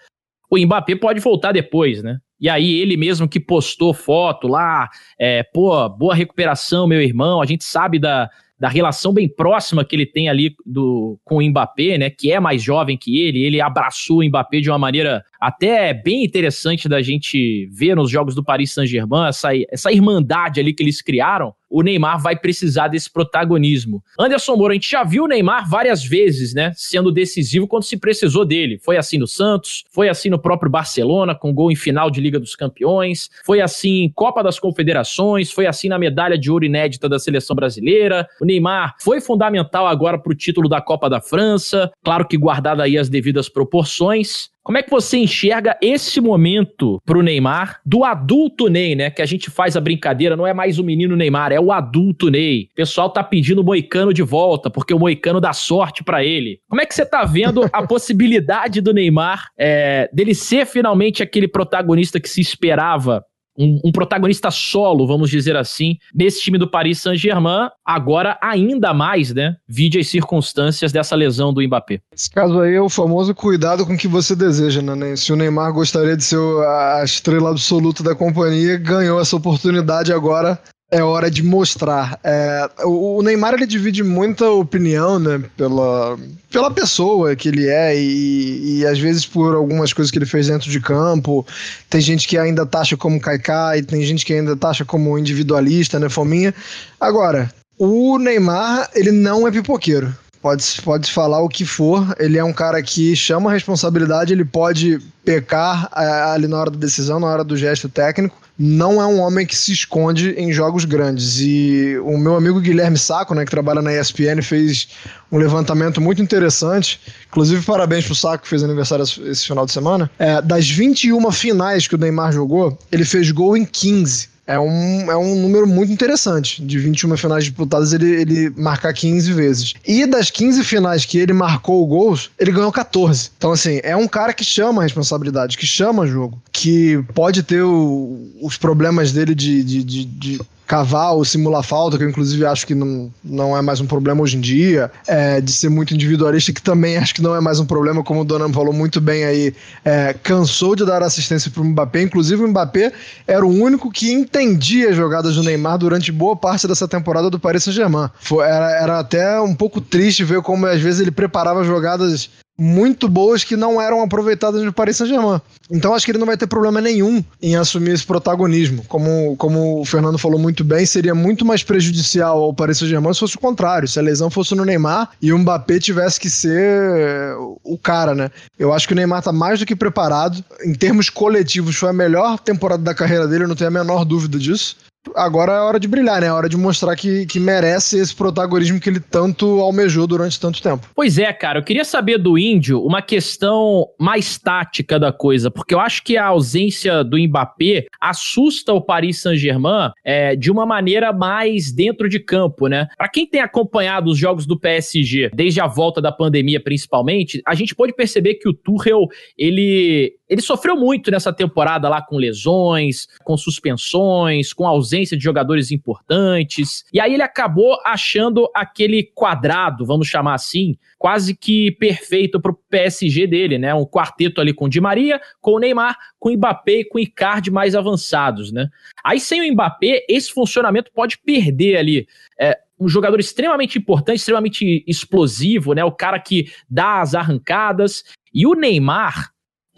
o Mbappé pode voltar depois, né? E aí ele mesmo que postou foto lá, é, pô, boa recuperação, meu irmão, a gente sabe da, da relação bem próxima que ele tem ali do, com o Mbappé, né? Que é mais jovem que ele. Ele abraçou o Mbappé de uma maneira até bem interessante da gente ver nos jogos do Paris Saint-Germain, essa, essa irmandade ali que eles criaram o Neymar vai precisar desse protagonismo. Anderson Moura, a gente já viu o Neymar várias vezes, né, sendo decisivo quando se precisou dele. Foi assim no Santos, foi assim no próprio Barcelona, com gol em final de Liga dos Campeões, foi assim em Copa das Confederações, foi assim na medalha de ouro inédita da seleção brasileira. O Neymar foi fundamental agora para o título da Copa da França, claro que guardado aí as devidas proporções. Como é que você enxerga esse momento pro Neymar, do adulto Ney, né? Que a gente faz a brincadeira, não é mais o menino Neymar, é o adulto Ney. O pessoal tá pedindo o Moicano de volta, porque o Moicano dá sorte para ele. Como é que você tá vendo a [laughs] possibilidade do Neymar é, dele ser finalmente aquele protagonista que se esperava um, um, protagonista solo, vamos dizer assim, nesse time do Paris Saint-Germain, agora ainda mais, né? Vide as circunstâncias dessa lesão do Mbappé.
Esse caso aí é o famoso cuidado com o que você deseja, né? Se o Neymar gostaria de ser a estrela absoluta da companhia, ganhou essa oportunidade agora é hora de mostrar. É, o, Neymar ele divide muita opinião, né, pela, pela pessoa que ele é e, e às vezes por algumas coisas que ele fez dentro de campo. Tem gente que ainda taxa como Kaikai, tem gente que ainda taxa como individualista, né, Fominha. Agora, o Neymar, ele não é pipoqueiro. Pode, pode falar o que for, ele é um cara que chama a responsabilidade, ele pode pecar é, ali na hora da decisão, na hora do gesto técnico. Não é um homem que se esconde em jogos grandes. E o meu amigo Guilherme Saco, né, que trabalha na ESPN, fez um levantamento muito interessante. Inclusive, parabéns pro Saco, que fez aniversário esse final de semana. É, das 21 finais que o Neymar jogou, ele fez gol em 15 é um, é um número muito interessante. De 21 finais disputadas, ele, ele marcar 15 vezes. E das 15 finais que ele marcou gols, ele ganhou 14. Então, assim, é um cara que chama a responsabilidade, que chama jogo, que pode ter o, os problemas dele de, de, de, de cavar ou simular falta, que eu inclusive acho que não, não é mais um problema hoje em dia, é, de ser muito individualista, que também acho que não é mais um problema, como o Donan falou muito bem aí, é, cansou de dar assistência para o Mbappé, inclusive o Mbappé era o único que entendia as jogadas do Neymar durante boa parte dessa temporada do Paris Saint-Germain. Era, era até um pouco triste ver como às vezes ele preparava jogadas muito boas que não eram aproveitadas no Paris Saint-Germain. Então acho que ele não vai ter problema nenhum em assumir esse protagonismo. Como, como o Fernando falou muito bem, seria muito mais prejudicial ao Paris Saint-Germain se fosse o contrário, se a lesão fosse no Neymar e o Mbappé tivesse que ser o cara, né? Eu acho que o Neymar tá mais do que preparado. Em termos coletivos, foi a melhor temporada da carreira dele, eu não tenho a menor dúvida disso agora é hora de brilhar, né? É hora de mostrar que, que merece esse protagonismo que ele tanto almejou durante tanto tempo.
Pois é, cara. Eu queria saber do Índio uma questão mais tática da coisa, porque eu acho que a ausência do Mbappé assusta o Paris Saint-Germain é, de uma maneira mais dentro de campo, né? Para quem tem acompanhado os jogos do PSG desde a volta da pandemia, principalmente, a gente pode perceber que o Tuchel ele ele sofreu muito nessa temporada lá com lesões, com suspensões, com ausência de jogadores importantes. E aí ele acabou achando aquele quadrado, vamos chamar assim, quase que perfeito para o PSG dele, né? Um quarteto ali com o Di Maria, com o Neymar, com o Mbappé e com o Icardi mais avançados, né? Aí sem o Mbappé, esse funcionamento pode perder ali. É, um jogador extremamente importante, extremamente explosivo, né? O cara que dá as arrancadas. E o Neymar,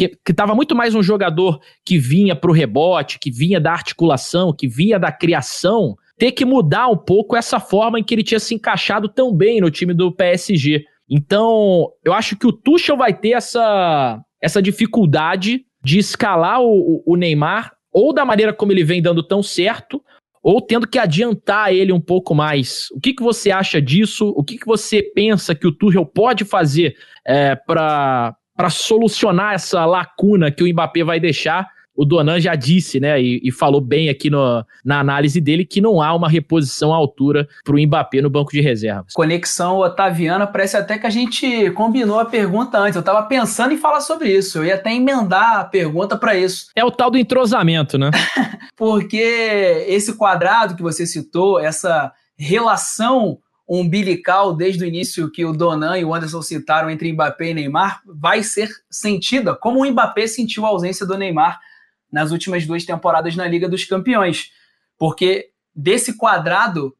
que estava muito mais um jogador que vinha para o rebote, que vinha da articulação, que vinha da criação, ter que mudar um pouco essa forma em que ele tinha se encaixado tão bem no time do PSG. Então, eu acho que o Tuchel vai ter essa, essa dificuldade de escalar o, o Neymar, ou da maneira como ele vem dando tão certo, ou tendo que adiantar ele um pouco mais. O que, que você acha disso? O que, que você pensa que o Tuchel pode fazer é, para para solucionar essa lacuna que o Mbappé vai deixar. O Donan já disse, né, e, e falou bem aqui no, na análise dele que não há uma reposição à altura para o Mbappé no banco de reservas.
Conexão otaviana, parece até que a gente combinou a pergunta antes. Eu estava pensando em falar sobre isso. Eu ia até emendar a pergunta para isso.
É o tal do entrosamento, né? [laughs]
Porque esse quadrado que você citou, essa relação umbilical desde o início que o Donan e o Anderson citaram entre Mbappé e Neymar vai ser sentida como o Mbappé sentiu a ausência do Neymar nas últimas duas temporadas na Liga dos Campeões. Porque desse quadrado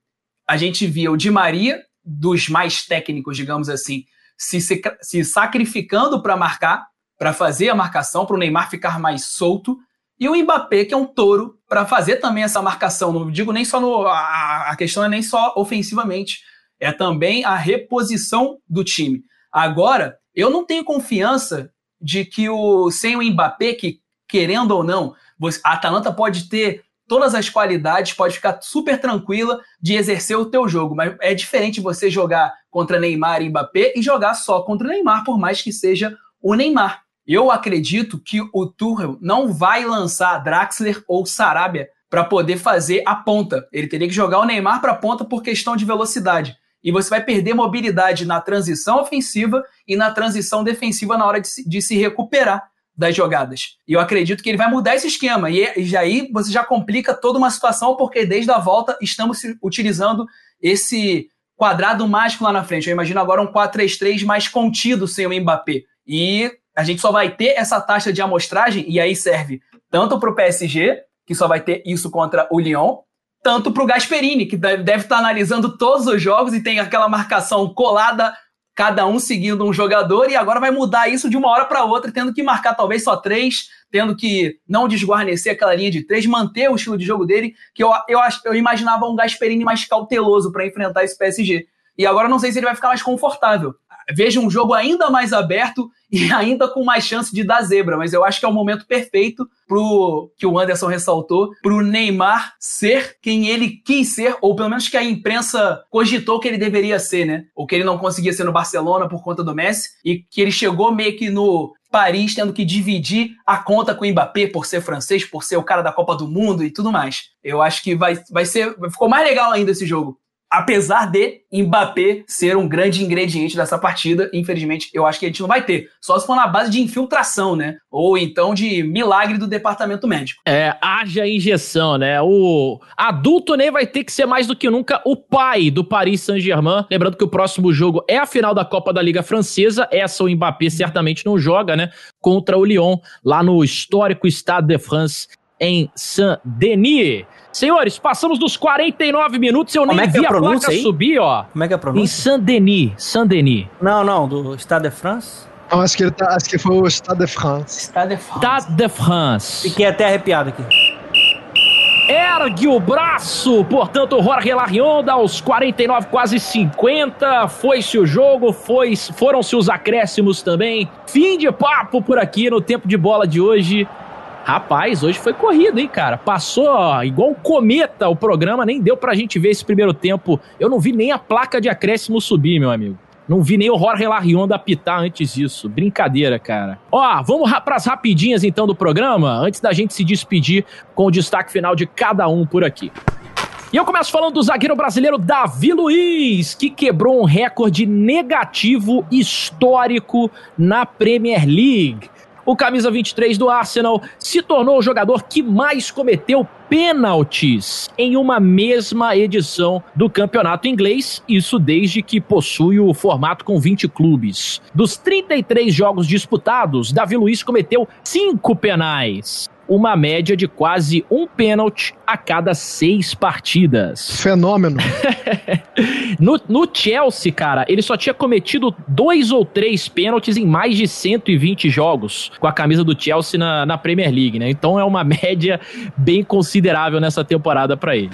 a gente via o Di Maria, dos mais técnicos, digamos assim, se, se, se sacrificando para marcar, para fazer a marcação, para o Neymar ficar mais solto, e o Mbappé, que é um touro, para fazer também essa marcação. Não digo nem só no. A, a questão é nem só ofensivamente, é também a reposição do time. Agora, eu não tenho confiança de que o sem o Mbappé, que querendo ou não, a Atalanta pode ter todas as qualidades, pode ficar super tranquila de exercer o teu jogo, mas é diferente você jogar contra Neymar e Mbappé e jogar só contra o Neymar, por mais que seja o Neymar. Eu acredito que o Tuchel não vai lançar Draxler ou Sarabia para poder fazer a ponta. Ele teria que jogar o Neymar para a ponta por questão de velocidade e você vai perder mobilidade na transição ofensiva e na transição defensiva na hora de se, de se recuperar das jogadas. E eu acredito que ele vai mudar esse esquema. E, e aí você já complica toda uma situação, porque desde a volta estamos utilizando esse quadrado mágico lá na frente. Eu imagino agora um 4-3-3 mais contido sem o Mbappé. E a gente só vai ter essa taxa de amostragem, e aí serve tanto para o PSG, que só vai ter isso contra o Lyon, tanto para o Gasperini, que deve estar tá analisando todos os jogos e tem aquela marcação colada, cada um seguindo um jogador, e agora vai mudar isso de uma hora para outra, tendo que marcar talvez só três, tendo que não desguarnecer aquela linha de três, manter o estilo de jogo dele, que eu, eu, eu imaginava um Gasperini mais cauteloso para enfrentar esse PSG. e agora não sei se ele vai ficar mais confortável. Vejo um jogo ainda mais aberto [laughs] e ainda com mais chance de dar zebra, mas eu acho que é o momento perfeito pro que o Anderson ressaltou, pro Neymar ser quem ele quis ser, ou pelo menos que a imprensa cogitou que ele deveria ser, né? Ou que ele não conseguia ser no Barcelona por conta do Messi e que ele chegou meio que no Paris tendo que dividir a conta com o Mbappé por ser francês, por ser o cara da Copa do Mundo e tudo mais. Eu acho que vai, vai ser. Ficou mais legal ainda esse jogo apesar de Mbappé ser um grande ingrediente dessa partida, infelizmente eu acho que a gente não vai ter. Só se for na base de infiltração, né? Ou então de milagre do departamento médico.
É, haja injeção, né? O adulto nem vai ter que ser mais do que nunca o pai do Paris Saint-Germain. Lembrando que o próximo jogo é a final da Copa da Liga Francesa. Essa o Mbappé certamente não joga, né? Contra o Lyon, lá no histórico Stade de France em Saint-Denis. Senhores, passamos dos 49 minutos, eu
Como
nem
é que
vi
é a
a, placa
pronúncia aí?
subir, ó.
Como é que é a
Em
pronúncia?
Saint-Denis, Saint-Denis.
Não, não, do Stade de France.
Não, acho que, ele tá, acho que foi o Stade de France.
Stade de France.
Stade de France.
Fiquei até arrepiado aqui.
Ergue o braço, portanto, Jorge Larionda aos 49, quase 50. Foi-se o jogo, foi, foram-se os acréscimos também. Fim de papo por aqui no tempo de bola de hoje. Rapaz, hoje foi corrido, hein, cara? Passou ó, igual um cometa o programa, nem deu pra gente ver esse primeiro tempo. Eu não vi nem a placa de acréscimo subir, meu amigo. Não vi nem o Jorge Larionda apitar antes disso. Brincadeira, cara. Ó, vamos ra pras rapidinhas então do programa, antes da gente se despedir com o destaque final de cada um por aqui. E eu começo falando do zagueiro brasileiro Davi Luiz, que quebrou um recorde negativo histórico na Premier League. O camisa 23 do Arsenal se tornou o jogador que mais cometeu pênaltis em uma mesma edição do campeonato inglês, isso desde que possui o formato com 20 clubes. Dos 33 jogos disputados, Davi Luiz cometeu 5 penais, uma média de quase um pênalti a cada seis partidas.
Fenômeno. [laughs]
No, no Chelsea, cara, ele só tinha cometido dois ou três pênaltis em mais de 120 jogos com a camisa do Chelsea na, na Premier League, né? Então é uma [laughs] média bem considerável nessa temporada pra ele.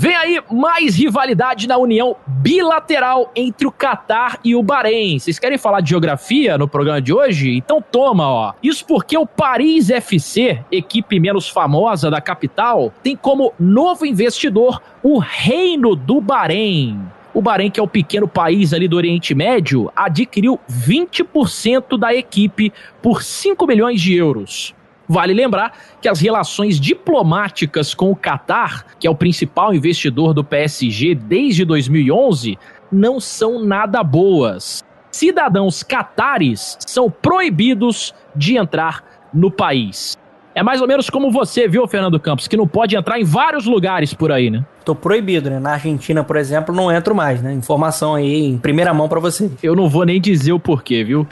Vem aí mais rivalidade na união bilateral entre o Catar e o Bahrein. Vocês querem falar de geografia no programa de hoje? Então toma, ó. Isso porque o Paris FC, equipe menos famosa da capital, tem como novo investidor o Reino do Bahrein. O Bahrein, que é o pequeno país ali do Oriente Médio, adquiriu 20% da equipe por 5 milhões de euros. Vale lembrar que as relações diplomáticas com o Catar, que é o principal investidor do PSG desde 2011, não são nada boas. Cidadãos catares são proibidos de entrar no país. É mais ou menos como você, viu, Fernando Campos, que não pode entrar em vários lugares por aí, né?
Tô proibido, né? Na Argentina, por exemplo, não entro mais, né? Informação aí em primeira mão pra você.
Eu não vou nem dizer o porquê, viu?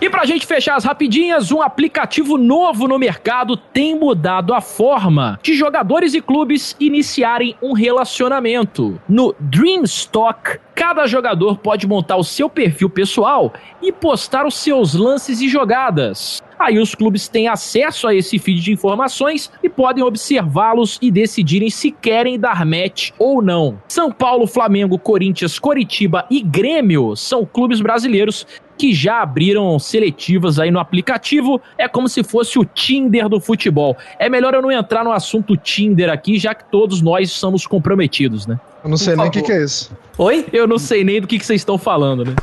E pra gente fechar as rapidinhas, um aplicativo novo no mercado tem mudado a forma de jogadores e clubes iniciarem um relacionamento. No Dreamstock, cada jogador pode montar o seu perfil pessoal e postar os seus lances e jogadas. Aí os clubes têm acesso a esse feed de informações e podem observá-los e decidirem se querem dar match ou não. São Paulo, Flamengo, Corinthians, Coritiba e Grêmio são clubes brasileiros que já abriram seletivas aí no aplicativo. É como se fosse o Tinder do futebol. É melhor eu não entrar no assunto Tinder aqui, já que todos nós somos comprometidos, né?
Eu não sei
Por
nem o que, que é isso.
Oi?
Eu não sei nem do que, que vocês estão falando, né?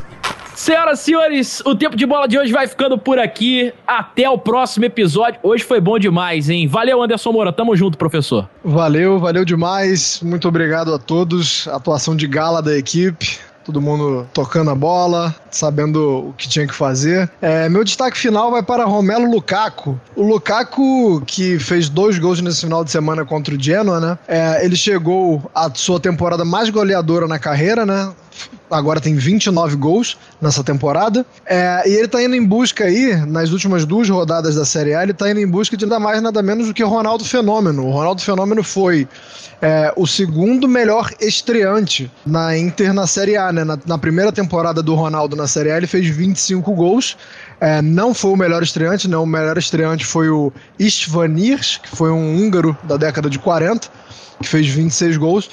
Senhoras e senhores, o tempo de bola de hoje vai ficando por aqui. Até o próximo episódio. Hoje foi bom demais, hein? Valeu, Anderson Moura. Tamo junto, professor.
Valeu, valeu demais. Muito obrigado a todos. Atuação de gala da equipe. Todo mundo tocando a bola, sabendo o que tinha que fazer. É, meu destaque final vai para Romelo Lukaku. O Lukaku, que fez dois gols nesse final de semana contra o Genoa, né? É, ele chegou à sua temporada mais goleadora na carreira, né? Agora tem 29 gols nessa temporada. É, e ele tá indo em busca aí, nas últimas duas rodadas da Série A, ele tá indo em busca de nada mais nada menos do que Ronaldo Fenômeno. O Ronaldo Fenômeno foi é, o segundo melhor estreante na Inter na Série A, né? Na, na primeira temporada do Ronaldo na Série A, ele fez 25 gols. É, não foi o melhor estreante, não. O melhor estreante foi o Istvanirs, que foi um húngaro da década de 40, que fez 26 gols.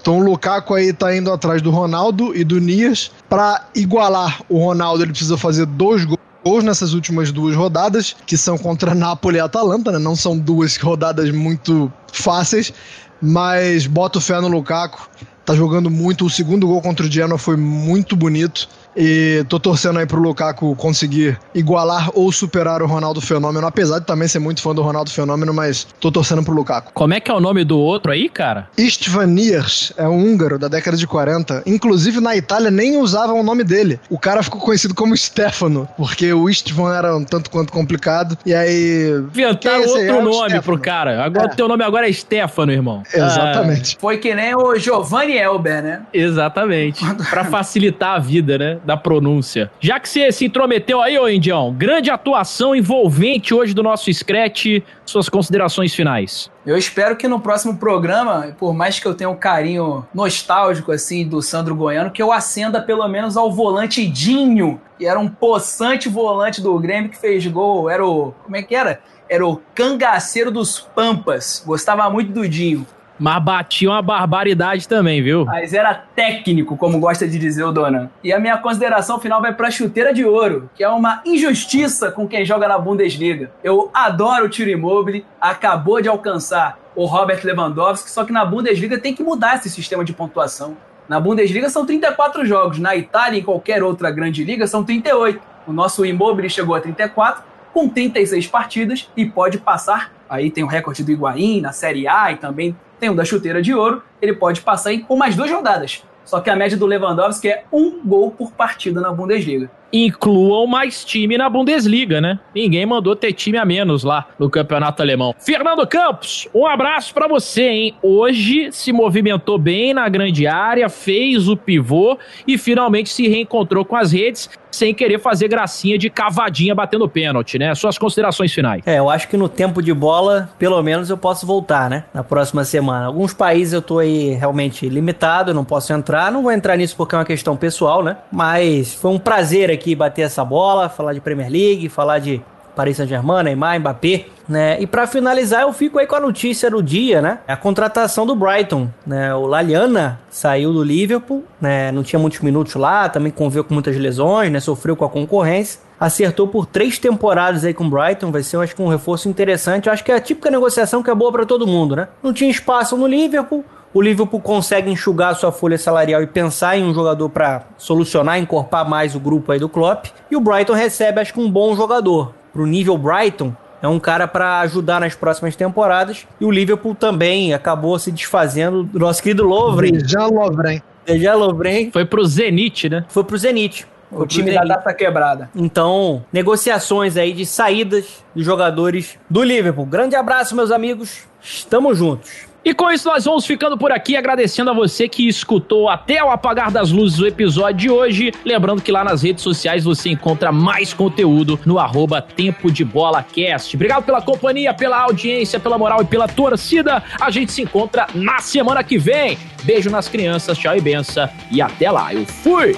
Então o Lukaku aí tá indo atrás do Ronaldo e do Nias. Para igualar o Ronaldo, ele precisa fazer dois gols nessas últimas duas rodadas, que são contra [laughs] Napoli e Atalanta, né? Não são duas rodadas muito fáceis, mas boto fé no Lukaku. Tá jogando muito. O segundo gol contra o Genoa foi muito bonito. E tô torcendo aí pro Lukaku conseguir igualar ou superar o Ronaldo Fenômeno, apesar de também ser muito fã do Ronaldo Fenômeno, mas tô torcendo pro Lukaku.
Como é que é o nome do outro aí, cara?
Istvan Niers é um húngaro da década de 40. Inclusive na Itália nem usavam o nome dele. O cara ficou conhecido como Stefano, porque o Istvan era um tanto quanto complicado. E aí.
Inventaram
é
outro
É
nome
Stefano.
pro cara. Agora
É.
o teu nome agora é Stefano, irmão.
Exatamente.
Foi que nem o Giovanni Elber, né?
Ah, exatamente. [laughs] Pra facilitar a vida, né? Da pronúncia. Já que você se intrometeu aí, ô Indião, grande atuação envolvente hoje do nosso Scratch. Suas considerações finais.
Eu espero que no próximo programa, por mais que eu tenha um carinho nostálgico assim do Sandro Goiano, que eu acenda pelo menos ao volante Dinho, que era um possante volante do Grêmio que fez gol, era o, como é que era? Era o cangaceiro dos Pampas. Gostava muito do Dinho,
Mas batia uma barbaridade também, viu?
mas era técnico, como gosta de dizer o Dona. E a minha consideração final vai pra chuteira de ouro, que é uma injustiça com quem joga na Bundesliga. Eu adoro o tiro imóvel, acabou de alcançar o Robert Lewandowski, só que na Bundesliga tem que mudar esse sistema de pontuação. Na Bundesliga são 34 jogos, na Itália e em qualquer outra grande liga são 38. O nosso Immobile chegou a 34 com 36 partidas e pode passar. Aí tem o recorde do Higuaín na Série A e também tem o da chuteira de ouro. Ele pode passar com mais duas rodadas. Só que a média do Lewandowski é um gol por partida na Bundesliga.
Incluam mais time na Bundesliga, né? Ninguém mandou ter time a menos lá no campeonato alemão. Fernando Campos, um abraço pra você, hein? Hoje se movimentou bem na grande área, fez o pivô e finalmente se reencontrou com as redes sem querer fazer gracinha de cavadinha batendo pênalti, né? Suas considerações finais.
É, eu acho que no tempo de bola, pelo menos eu posso voltar, né? Na próxima semana. Alguns países eu tô aí realmente limitado, não posso entrar. Não vou entrar nisso porque é uma questão pessoal, né? Mas foi um prazer aqui bater essa bola, falar de Premier League, falar de Paris Saint-Germain, Neymar, Mbappé, né? E pra finalizar, eu fico aí com a notícia do dia, né? A contratação do Brighton, né? O Laliana saiu do Liverpool, né? Não tinha muitos minutos lá, também conviveu com muitas lesões, né? Sofreu com a concorrência. Acertou por três temporadas aí com o Brighton, vai ser, acho que um reforço interessante. Eu acho que é a típica negociação que é boa pra todo mundo, né? Não tinha espaço no Liverpool, o Liverpool consegue enxugar sua folha salarial e pensar em um jogador para solucionar, encorpar mais o grupo aí do Klopp. E o Brighton recebe, acho que um bom jogador. Pro nível Brighton, é um cara para ajudar nas próximas temporadas. E o Liverpool também acabou se desfazendo do nosso querido Lovren.
Jean Lovren.
Dejan Lovren
Foi pro Zenit, né?
foi pro Zenit.
O
pro
time da data quebrada.
Então, negociações aí de saídas de jogadores do Liverpool. Grande abraço, meus amigos. Estamos juntos.
E com isso nós vamos ficando por aqui, agradecendo a você que escutou até o apagar das luzes o episódio de hoje. Lembrando que lá nas redes sociais você encontra mais conteúdo no arroba Tempo de Bola Cast. Obrigado pela companhia, pela audiência, pela moral e pela torcida. A gente se encontra na semana que vem. Beijo nas crianças, tchau e benção. E até lá, eu fui!